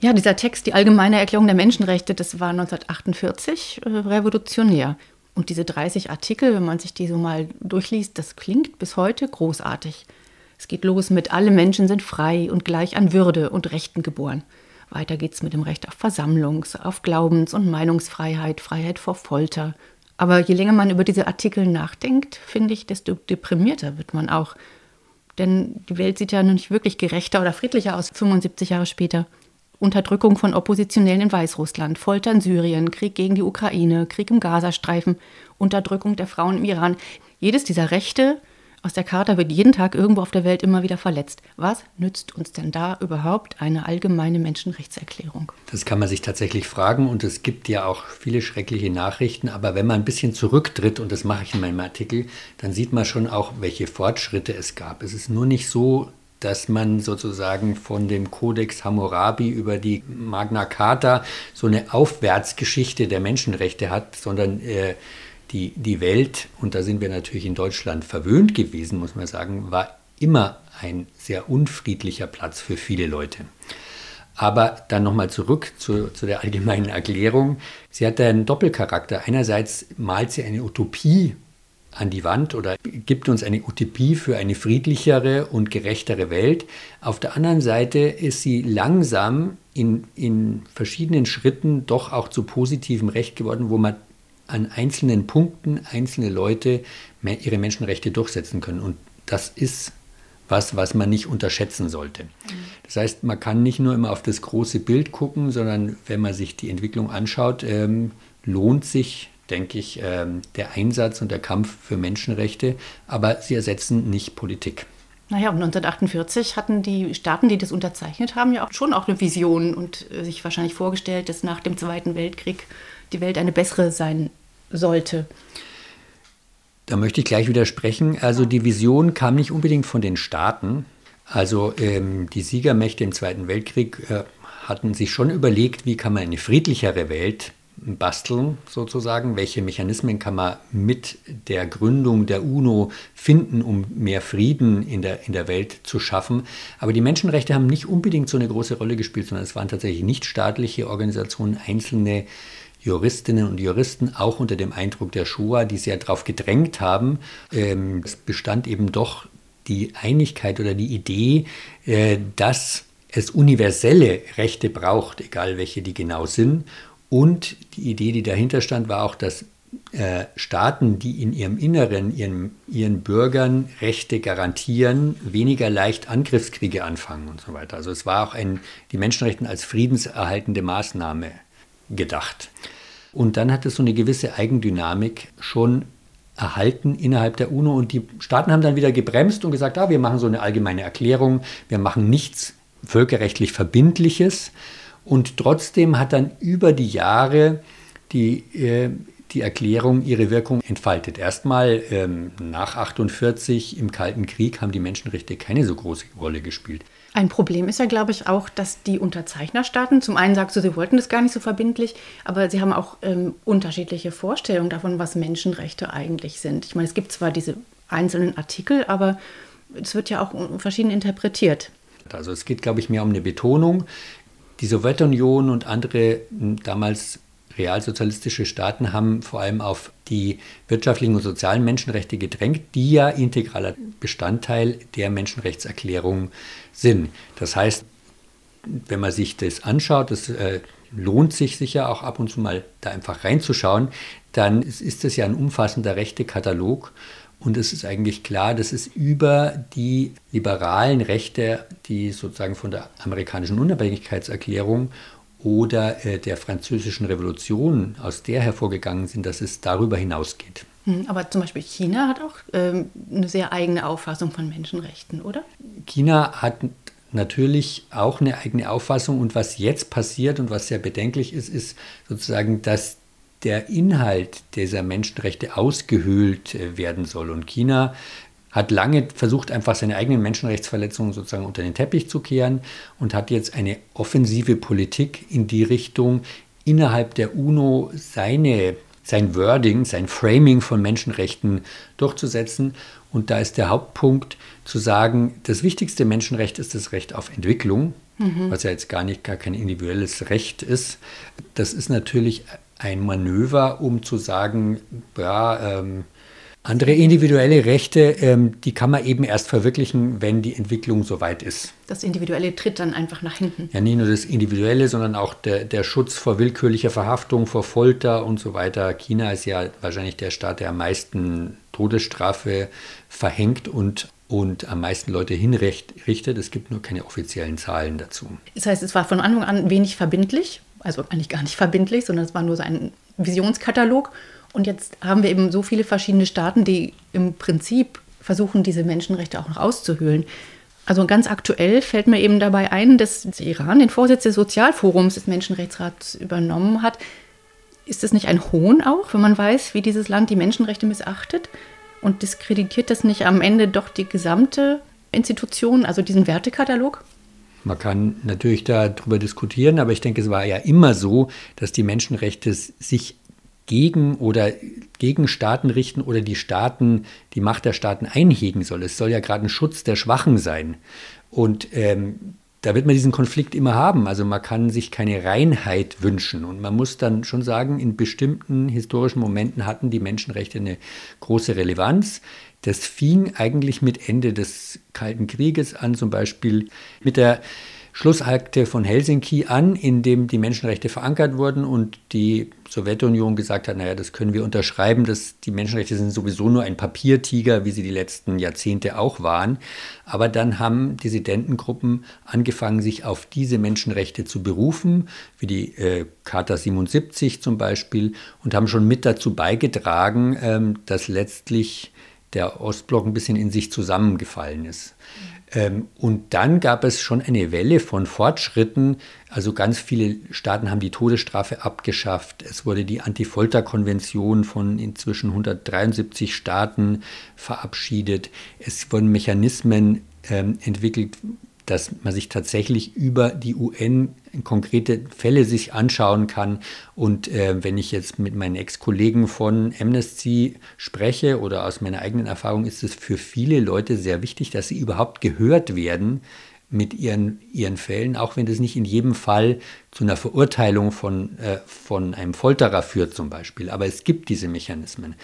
E: Ja, dieser Text, die Allgemeine Erklärung der Menschenrechte, das war 1948 äh, revolutionär. Und diese 30 Artikel, wenn man sich die so mal durchliest, das klingt bis heute großartig. Es geht los mit, alle Menschen sind frei und gleich an Würde und Rechten geboren. Weiter geht's mit dem Recht auf Versammlungs-, auf Glaubens- und Meinungsfreiheit, Freiheit vor Folter. Aber je länger man über diese Artikel nachdenkt, finde ich, desto deprimierter wird man auch. Denn die Welt sieht ja noch nicht wirklich gerechter oder friedlicher aus, 75 Jahre später. Unterdrückung von Oppositionellen in Weißrussland, Folter in Syrien, Krieg gegen die Ukraine, Krieg im Gazastreifen, Unterdrückung der Frauen im Iran. Jedes dieser Rechte aus der Charta wird jeden Tag irgendwo auf der Welt immer wieder verletzt. Was nützt uns denn da überhaupt eine allgemeine Menschenrechtserklärung?
D: Das kann man sich tatsächlich fragen und es gibt ja auch viele schreckliche Nachrichten. Aber wenn man ein bisschen zurücktritt, und das mache ich in meinem Artikel, dann sieht man schon auch, welche Fortschritte es gab. Es ist nur nicht so, dass man sozusagen von dem Codex Hammurabi über die Magna Carta so eine Aufwärtsgeschichte der Menschenrechte hat, sondern äh, die, die Welt, und da sind wir natürlich in Deutschland verwöhnt gewesen, muss man sagen, war immer ein sehr unfriedlicher Platz für viele Leute. Aber dann nochmal zurück zu, zu, der allgemeinen Erklärung. Sie hat einen Doppelcharakter. Einerseits malt sie eine Utopie an die Wand oder gibt uns eine Utopie für eine friedlichere und gerechtere Welt. Auf der anderen Seite ist sie langsam in, in verschiedenen Schritten doch auch zu positivem Recht geworden, wo man an einzelnen Punkten einzelne Leute ihre Menschenrechte durchsetzen können. Und das ist was, was man nicht unterschätzen sollte. Das heißt, man kann nicht nur immer auf das große Bild gucken, sondern wenn man sich die Entwicklung anschaut, ähm, lohnt sich, denke ich, ähm, der Einsatz und der Kampf für Menschenrechte, aber sie ersetzen nicht Politik.
E: Naja, und 1948 hatten die Staaten, die das unterzeichnet haben, ja auch schon auch eine Vision und äh, sich wahrscheinlich vorgestellt, dass nach dem Zweiten Weltkrieg die Welt eine bessere sein sollte.
D: Da möchte ich gleich widersprechen. Also die Vision kam nicht unbedingt von den Staaten. Also ähm, die Siegermächte im Zweiten Weltkrieg äh, hatten sich schon überlegt, wie kann man eine friedlichere Welt basteln, sozusagen. Welche Mechanismen kann man mit der Gründung der UNO finden, um mehr Frieden in der, in der Welt zu schaffen. Aber die Menschenrechte haben nicht unbedingt so eine große Rolle gespielt, sondern es waren tatsächlich nicht staatliche Organisationen, einzelne Juristinnen und Juristen, auch unter dem Eindruck der Shoah, die sehr darauf gedrängt haben. Ähm, es bestand eben doch die Einigkeit oder die Idee, äh, dass es universelle Rechte braucht, egal welche die genau sind. Und die Idee, die dahinter stand, war auch, dass äh, Staaten, die in ihrem Inneren ihren, ihren Bürgern Rechte garantieren, weniger leicht Angriffskriege anfangen und so weiter. Also es war auch ein, die Menschenrechte als friedenserhaltende Maßnahme gedacht. Und dann hat es so eine gewisse Eigendynamik schon erhalten innerhalb der UNO. Und die Staaten haben dann wieder gebremst und gesagt, ah, wir machen so eine allgemeine Erklärung, wir machen nichts völkerrechtlich Verbindliches. Und trotzdem hat dann über die Jahre die, äh, die Erklärung ihre Wirkung entfaltet. Erstmal ähm, nach 1948 im Kalten Krieg haben die Menschenrechte keine so große Rolle gespielt.
E: Ein Problem ist ja, glaube ich, auch, dass die Unterzeichnerstaaten, zum einen sagst du, sie wollten das gar nicht so verbindlich, aber sie haben auch ähm, unterschiedliche Vorstellungen davon, was Menschenrechte eigentlich sind. Ich meine, es gibt zwar diese einzelnen Artikel, aber es wird ja auch verschieden interpretiert.
D: Also es geht, glaube ich, mehr um eine Betonung. Die Sowjetunion und andere damals realsozialistische Staaten haben vor allem auf die wirtschaftlichen und sozialen Menschenrechte gedrängt, die ja integraler Bestandteil der Menschenrechtserklärung sind. Das heißt, wenn man sich das anschaut, das äh, lohnt sich sicher auch ab und zu mal da einfach reinzuschauen, dann ist, das ja ein umfassender Rechtekatalog und es ist eigentlich klar, dass es über die liberalen Rechte, die sozusagen von der amerikanischen Unabhängigkeitserklärung oder äh, der französischen Revolution, aus der hervorgegangen sind, dass es darüber hinausgeht.
E: Hm, aber zum Beispiel China hat auch ähm, eine sehr eigene Auffassung von Menschenrechten, oder?
D: China hat natürlich auch eine eigene Auffassung und was jetzt passiert und was sehr bedenklich ist, ist sozusagen, dass der Inhalt dieser Menschenrechte ausgehöhlt äh, werden soll. Und China hat lange versucht, einfach seine eigenen Menschenrechtsverletzungen sozusagen unter den Teppich zu kehren und hat jetzt eine offensive Politik in die Richtung, innerhalb der UNO seine, sein Wording, sein Framing von Menschenrechten durchzusetzen. Und da ist der Hauptpunkt zu sagen, das wichtigste Menschenrecht ist das Recht auf Entwicklung, mhm. was ja jetzt gar nicht gar kein individuelles Recht ist. Das ist natürlich ein Manöver, um zu sagen, ja, ähm, andere individuelle Rechte, ähm, die kann man eben erst verwirklichen, wenn die Entwicklung soweit ist.
E: Das Individuelle tritt dann einfach nach hinten.
D: Ja, nicht nur das Individuelle, sondern auch der, der Schutz vor willkürlicher Verhaftung, vor Folter und so weiter. China ist ja wahrscheinlich der Staat, der am meisten Todesstrafe verhängt und und am meisten Leute hinrichtet. Es gibt nur keine offiziellen Zahlen dazu.
E: Das heißt, es war von Anfang an wenig verbindlich, also eigentlich gar nicht verbindlich, sondern es war nur so ein Visionskatalog. Und jetzt haben wir eben so viele verschiedene Staaten, die im Prinzip versuchen, diese Menschenrechte auch noch auszuhöhlen. Also ganz aktuell fällt mir eben dabei ein, dass Iran den Vorsitz des Sozialforums des Menschenrechtsrats übernommen hat. Ist es nicht ein Hohn auch, wenn man weiß, wie dieses Land die Menschenrechte missachtet? Und diskreditiert das nicht am Ende doch die gesamte Institution, also diesen Wertekatalog?
D: Man kann natürlich darüber diskutieren, aber ich denke, es war ja immer so, dass die Menschenrechte sich gegen oder gegen Staaten richten oder die Staaten, die Macht der Staaten einhegen soll. Es soll ja gerade ein Schutz der Schwachen sein. Und ähm, da wird man diesen Konflikt immer haben. Also man kann sich keine Reinheit wünschen. Und man muss dann schon sagen, in bestimmten historischen Momenten hatten die Menschenrechte eine große Relevanz. Das fing eigentlich mit Ende des Kalten Krieges an, zum Beispiel mit der Schlussakte von Helsinki an, in dem die Menschenrechte verankert wurden und die Sowjetunion gesagt hat, naja, das können wir unterschreiben, dass die Menschenrechte sind sowieso nur ein Papiertiger, wie sie die letzten Jahrzehnte auch waren. Aber dann haben Dissidentengruppen angefangen, sich auf diese Menschenrechte zu berufen, wie die äh, Charta 77 zum Beispiel, und haben schon mit dazu beigetragen, ähm, dass letztlich der Ostblock ein bisschen in sich zusammengefallen ist. Ähm, und dann gab es schon eine Welle von Fortschritten. Also ganz viele Staaten haben die Todesstrafe abgeschafft. Es wurde die Anti-Folter-Konvention von inzwischen 173 Staaten verabschiedet. Es wurden Mechanismen ähm, entwickelt, dass man sich tatsächlich über die UN konkrete Fälle sich anschauen kann. Und äh, wenn ich jetzt mit meinen Ex-Kollegen von Amnesty spreche oder aus meiner eigenen Erfahrung, ist es für viele Leute sehr wichtig, dass sie überhaupt gehört werden mit ihren, ihren Fällen, auch wenn das nicht in jedem Fall zu einer Verurteilung von, äh, von einem Folterer führt zum Beispiel. Aber es gibt diese Mechanismen. Mhm.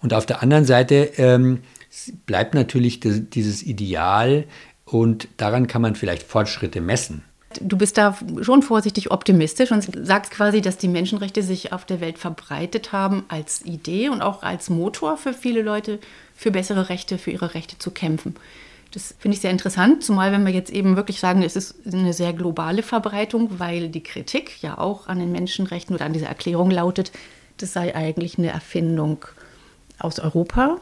D: Und auf der anderen Seite ähm, bleibt natürlich das, dieses Ideal, und daran kann man vielleicht Fortschritte messen.
E: Du bist da schon vorsichtig optimistisch und sagst quasi, dass die Menschenrechte sich auf der Welt verbreitet haben als Idee und auch als Motor für viele Leute, für bessere Rechte, für ihre Rechte zu kämpfen. Das finde ich sehr interessant, zumal wenn wir jetzt eben wirklich sagen, es ist eine sehr globale Verbreitung, weil die Kritik ja auch an den Menschenrechten oder an dieser Erklärung lautet, das sei eigentlich eine Erfindung aus Europa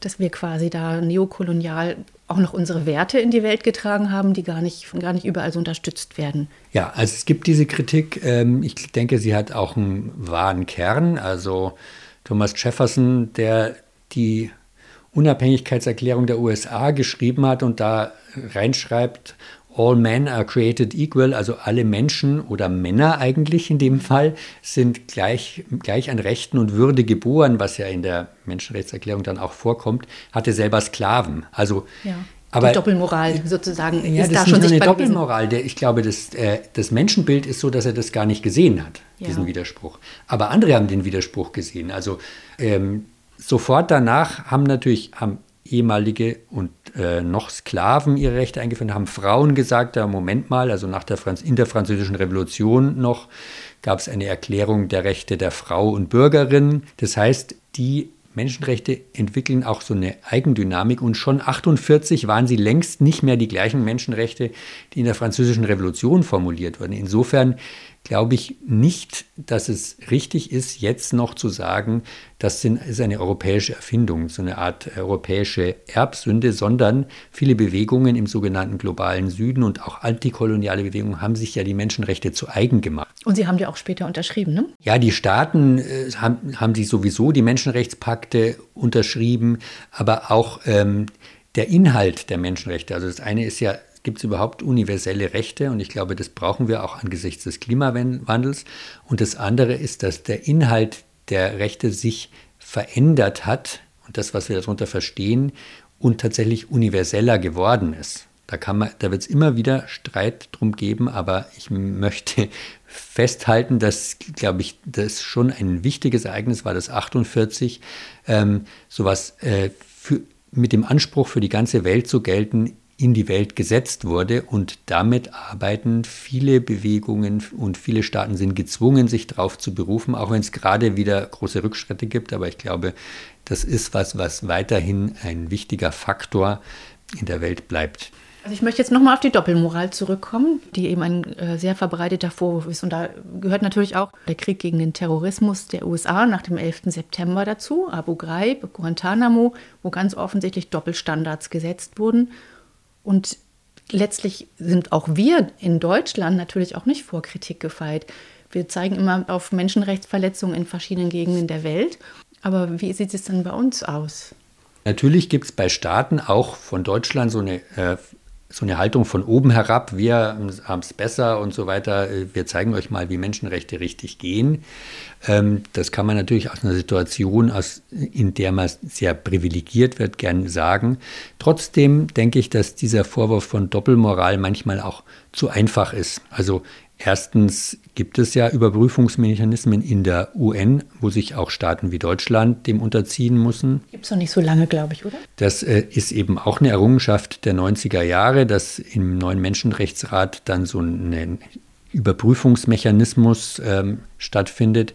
E: dass wir quasi da neokolonial auch noch unsere Werte in die Welt getragen haben, die gar nicht, gar nicht überall so unterstützt werden.
D: Ja, also es gibt diese Kritik. Ähm, ich denke, sie hat auch einen wahren Kern. Also Thomas Jefferson, der die Unabhängigkeitserklärung der USA geschrieben hat und da reinschreibt, All men are created equal, also alle Menschen oder Männer eigentlich in dem Fall sind gleich, gleich an Rechten und Würde geboren, was ja in der Menschenrechtserklärung dann auch vorkommt, hatte selber Sklaven. Also
E: ja. Aber, die Doppelmoral sozusagen
D: ja, ist das da ist schon nicht nur eine Doppelmoral. Der, ich glaube, das, äh, das Menschenbild ist so, dass er das gar nicht gesehen hat, ja. diesen Widerspruch. Aber andere haben den Widerspruch gesehen. Also ähm, sofort danach haben natürlich haben ehemalige und äh, noch Sklaven ihre Rechte eingeführt, haben Frauen gesagt, ja, Moment mal, also nach der Franz in der französischen Revolution noch gab es eine Erklärung der Rechte der Frau und Bürgerin. Das heißt, die Menschenrechte entwickeln auch so eine Eigendynamik und schon 48 waren sie längst nicht mehr die gleichen Menschenrechte, die in der französischen Revolution formuliert wurden. Insofern glaube ich nicht, dass es richtig ist, jetzt noch zu sagen, das ist eine europäische Erfindung, so eine Art europäische Erbsünde, sondern viele Bewegungen im sogenannten globalen Süden und auch antikoloniale Bewegungen haben sich ja die Menschenrechte zu eigen gemacht.
E: Und sie haben die auch später unterschrieben, ne?
D: Ja, die Staaten äh, haben, haben die sowieso die Menschenrechtspakte unterschrieben, aber auch ähm, der Inhalt der Menschenrechte. Also das eine ist ja Gibt es überhaupt universelle Rechte? Und ich glaube, das brauchen wir auch angesichts des Klimawandels. Und das andere ist, dass der Inhalt der Rechte sich verändert hat und das, was wir darunter verstehen, und tatsächlich universeller geworden ist. Da, da wird es immer wieder Streit drum geben, aber ich möchte festhalten, dass, glaube ich, das schon ein wichtiges Ereignis war, das 48, ähm, sowas äh, für, mit dem Anspruch für die ganze Welt zu gelten, in die Welt gesetzt wurde und damit arbeiten viele Bewegungen und viele Staaten sind gezwungen, sich darauf zu berufen, auch wenn es gerade wieder große Rückschritte gibt. Aber ich glaube, das ist was, was weiterhin ein wichtiger Faktor in der Welt bleibt.
E: Also ich möchte jetzt nochmal auf die Doppelmoral zurückkommen, die eben ein äh, sehr verbreiteter Vorwurf ist. Und da gehört natürlich auch der Krieg gegen den Terrorismus der USA nach dem 11. September dazu, Abu Ghraib, Guantanamo, wo ganz offensichtlich Doppelstandards gesetzt wurden. Und letztlich sind auch wir in Deutschland natürlich auch nicht vor Kritik gefeit. Wir zeigen immer auf Menschenrechtsverletzungen in verschiedenen Gegenden der Welt. Aber wie sieht es denn bei uns aus?
D: Natürlich gibt es bei Staaten auch von Deutschland so eine äh, so eine Haltung von oben herab, wir haben es besser und so weiter, wir zeigen euch mal, wie Menschenrechte richtig gehen. Ähm, das kann man natürlich aus einer Situation, in der man sehr privilegiert wird, gern sagen. Trotzdem denke ich, dass dieser Vorwurf von Doppelmoral manchmal auch zu einfach ist. Also Erstens gibt es ja Überprüfungsmechanismen in der UN, wo sich auch Staaten wie Deutschland dem unterziehen müssen.
E: Gibt es noch nicht so lange, glaube ich, oder?
D: Das äh, ist eben auch eine Errungenschaft der 90er Jahre, dass im neuen Menschenrechtsrat dann so ein Überprüfungsmechanismus ähm, stattfindet.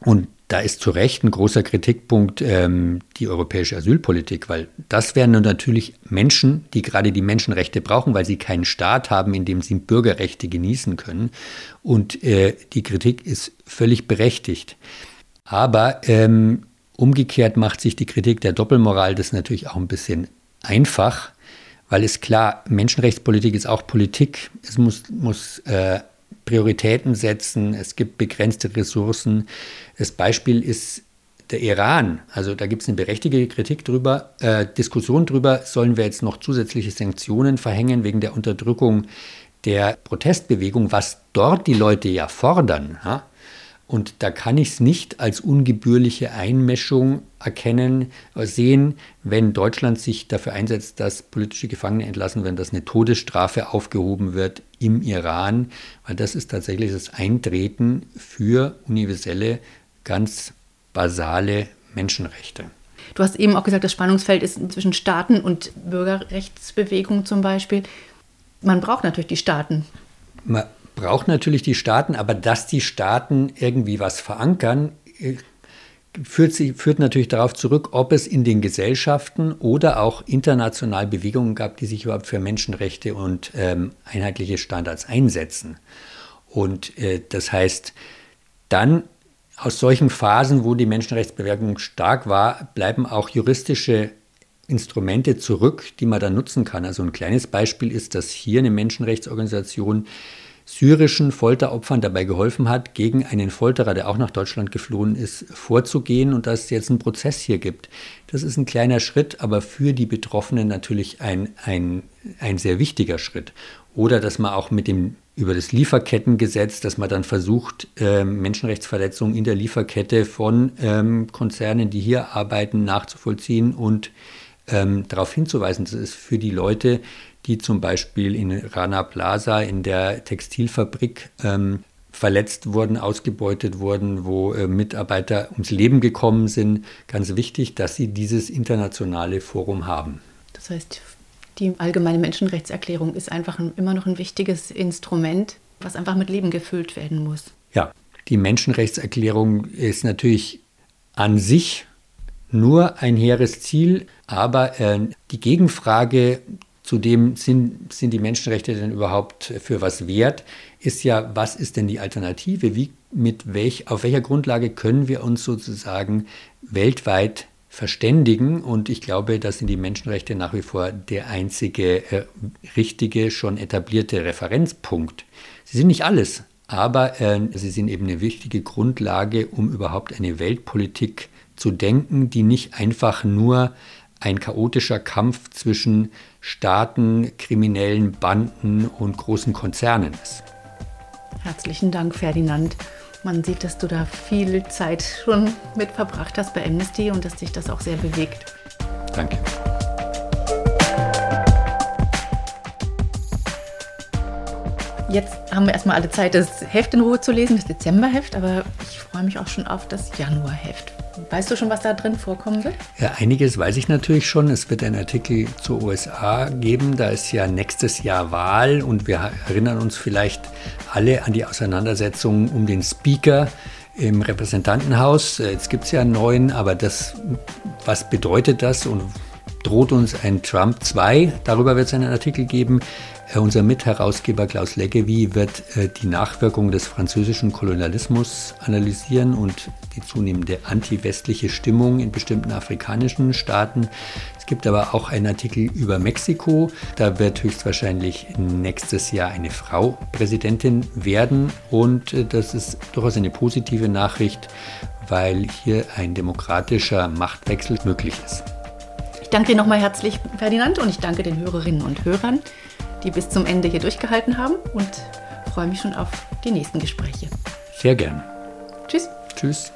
D: Und da ist zu Recht ein großer Kritikpunkt ähm, die europäische Asylpolitik, weil das wären natürlich Menschen, die gerade die Menschenrechte brauchen, weil sie keinen Staat haben, in dem sie Bürgerrechte genießen können. Und äh, die Kritik ist völlig berechtigt. Aber ähm, umgekehrt macht sich die Kritik der Doppelmoral das natürlich auch ein bisschen einfach, weil es klar, Menschenrechtspolitik ist auch Politik. Es muss, muss äh, Prioritäten setzen, es gibt begrenzte Ressourcen. Das Beispiel ist der Iran. Also da gibt es eine berechtigte Kritik drüber, äh, Diskussion drüber, sollen wir jetzt noch zusätzliche Sanktionen verhängen wegen der Unterdrückung der Protestbewegung, was dort die Leute ja fordern. Ja? Und da kann ich es nicht als ungebührliche Einmischung erkennen, äh, sehen, wenn Deutschland sich dafür einsetzt, dass politische Gefangene entlassen werden, dass eine Todesstrafe aufgehoben wird im Iran, weil das ist tatsächlich das Eintreten für universelle, ganz basale Menschenrechte.
E: Du hast eben auch gesagt, das Spannungsfeld ist zwischen Staaten und Bürgerrechtsbewegungen zum Beispiel. Man braucht natürlich die Staaten.
D: Man braucht natürlich die Staaten, aber dass die Staaten irgendwie was verankern, äh, führt, sie, führt natürlich darauf zurück, ob es in den Gesellschaften oder auch international Bewegungen gab, die sich überhaupt für Menschenrechte und ähm, einheitliche Standards einsetzen. Und äh, das heißt, dann aus solchen Phasen, wo die Menschenrechtsbewegung stark war, bleiben auch juristische Instrumente zurück, die man dann nutzen kann. Also ein kleines Beispiel ist, dass hier eine Menschenrechtsorganisation syrischen Folteropfern dabei geholfen hat, gegen einen Folterer, der auch nach Deutschland geflohen ist, vorzugehen und dass es jetzt einen Prozess hier gibt. Das ist ein kleiner Schritt, aber für die Betroffenen natürlich ein, ein, ein sehr wichtiger Schritt. Oder dass man auch mit dem über das Lieferkettengesetz, dass man dann versucht, äh, Menschenrechtsverletzungen in der Lieferkette von ähm, Konzernen, die hier arbeiten, nachzuvollziehen und ähm, darauf hinzuweisen. Das ist für die Leute, die zum Beispiel in Rana Plaza in der Textilfabrik ähm, verletzt wurden, ausgebeutet wurden, wo äh, Mitarbeiter ums Leben gekommen sind. Ganz wichtig, dass sie dieses internationale Forum haben.
E: Das heißt, die allgemeine Menschenrechtserklärung ist einfach ein, immer noch ein wichtiges Instrument, was einfach mit Leben gefüllt werden muss.
D: Ja, die Menschenrechtserklärung ist natürlich an sich nur ein hehres Ziel, aber äh, die Gegenfrage, Zudem sind, sind die Menschenrechte denn überhaupt für was wert? Ist ja, was ist denn die Alternative? Wie, mit welch, auf welcher Grundlage können wir uns sozusagen weltweit verständigen? Und ich glaube, das sind die Menschenrechte nach wie vor der einzige äh, richtige, schon etablierte Referenzpunkt. Sie sind nicht alles, aber äh, sie sind eben eine wichtige Grundlage, um überhaupt eine Weltpolitik zu denken, die nicht einfach nur ein chaotischer Kampf zwischen Staaten, kriminellen Banden und großen Konzernen ist.
E: Herzlichen Dank, Ferdinand. Man sieht, dass du da viel Zeit schon mit verbracht hast bei Amnesty und dass dich das auch sehr bewegt.
D: Danke.
E: Jetzt haben wir erstmal alle Zeit, das Heft in Ruhe zu lesen, das Dezemberheft, aber ich freue mich auch schon auf das Januarheft. Weißt du schon, was da drin vorkommen wird?
D: Ja, einiges weiß ich natürlich schon. Es wird einen Artikel zur USA geben. Da ist ja nächstes Jahr Wahl und wir erinnern uns vielleicht alle an die Auseinandersetzung um den Speaker im Repräsentantenhaus. Jetzt gibt es ja einen neuen, aber das, was bedeutet das und droht uns ein Trump 2. Darüber wird es einen Artikel geben. Äh, unser Mitherausgeber Klaus Leggevi wird äh, die Nachwirkungen des französischen Kolonialismus analysieren und die zunehmende anti-westliche Stimmung in bestimmten afrikanischen Staaten. Es gibt aber auch einen Artikel über Mexiko. Da wird höchstwahrscheinlich nächstes Jahr eine Frau Präsidentin werden und äh, das ist durchaus eine positive Nachricht, weil hier ein demokratischer Machtwechsel möglich ist.
E: Ich danke dir nochmal herzlich, Ferdinand, und ich danke den Hörerinnen und Hörern die bis zum Ende hier durchgehalten haben und freue mich schon auf die nächsten Gespräche.
D: Sehr gern.
E: Tschüss.
D: Tschüss.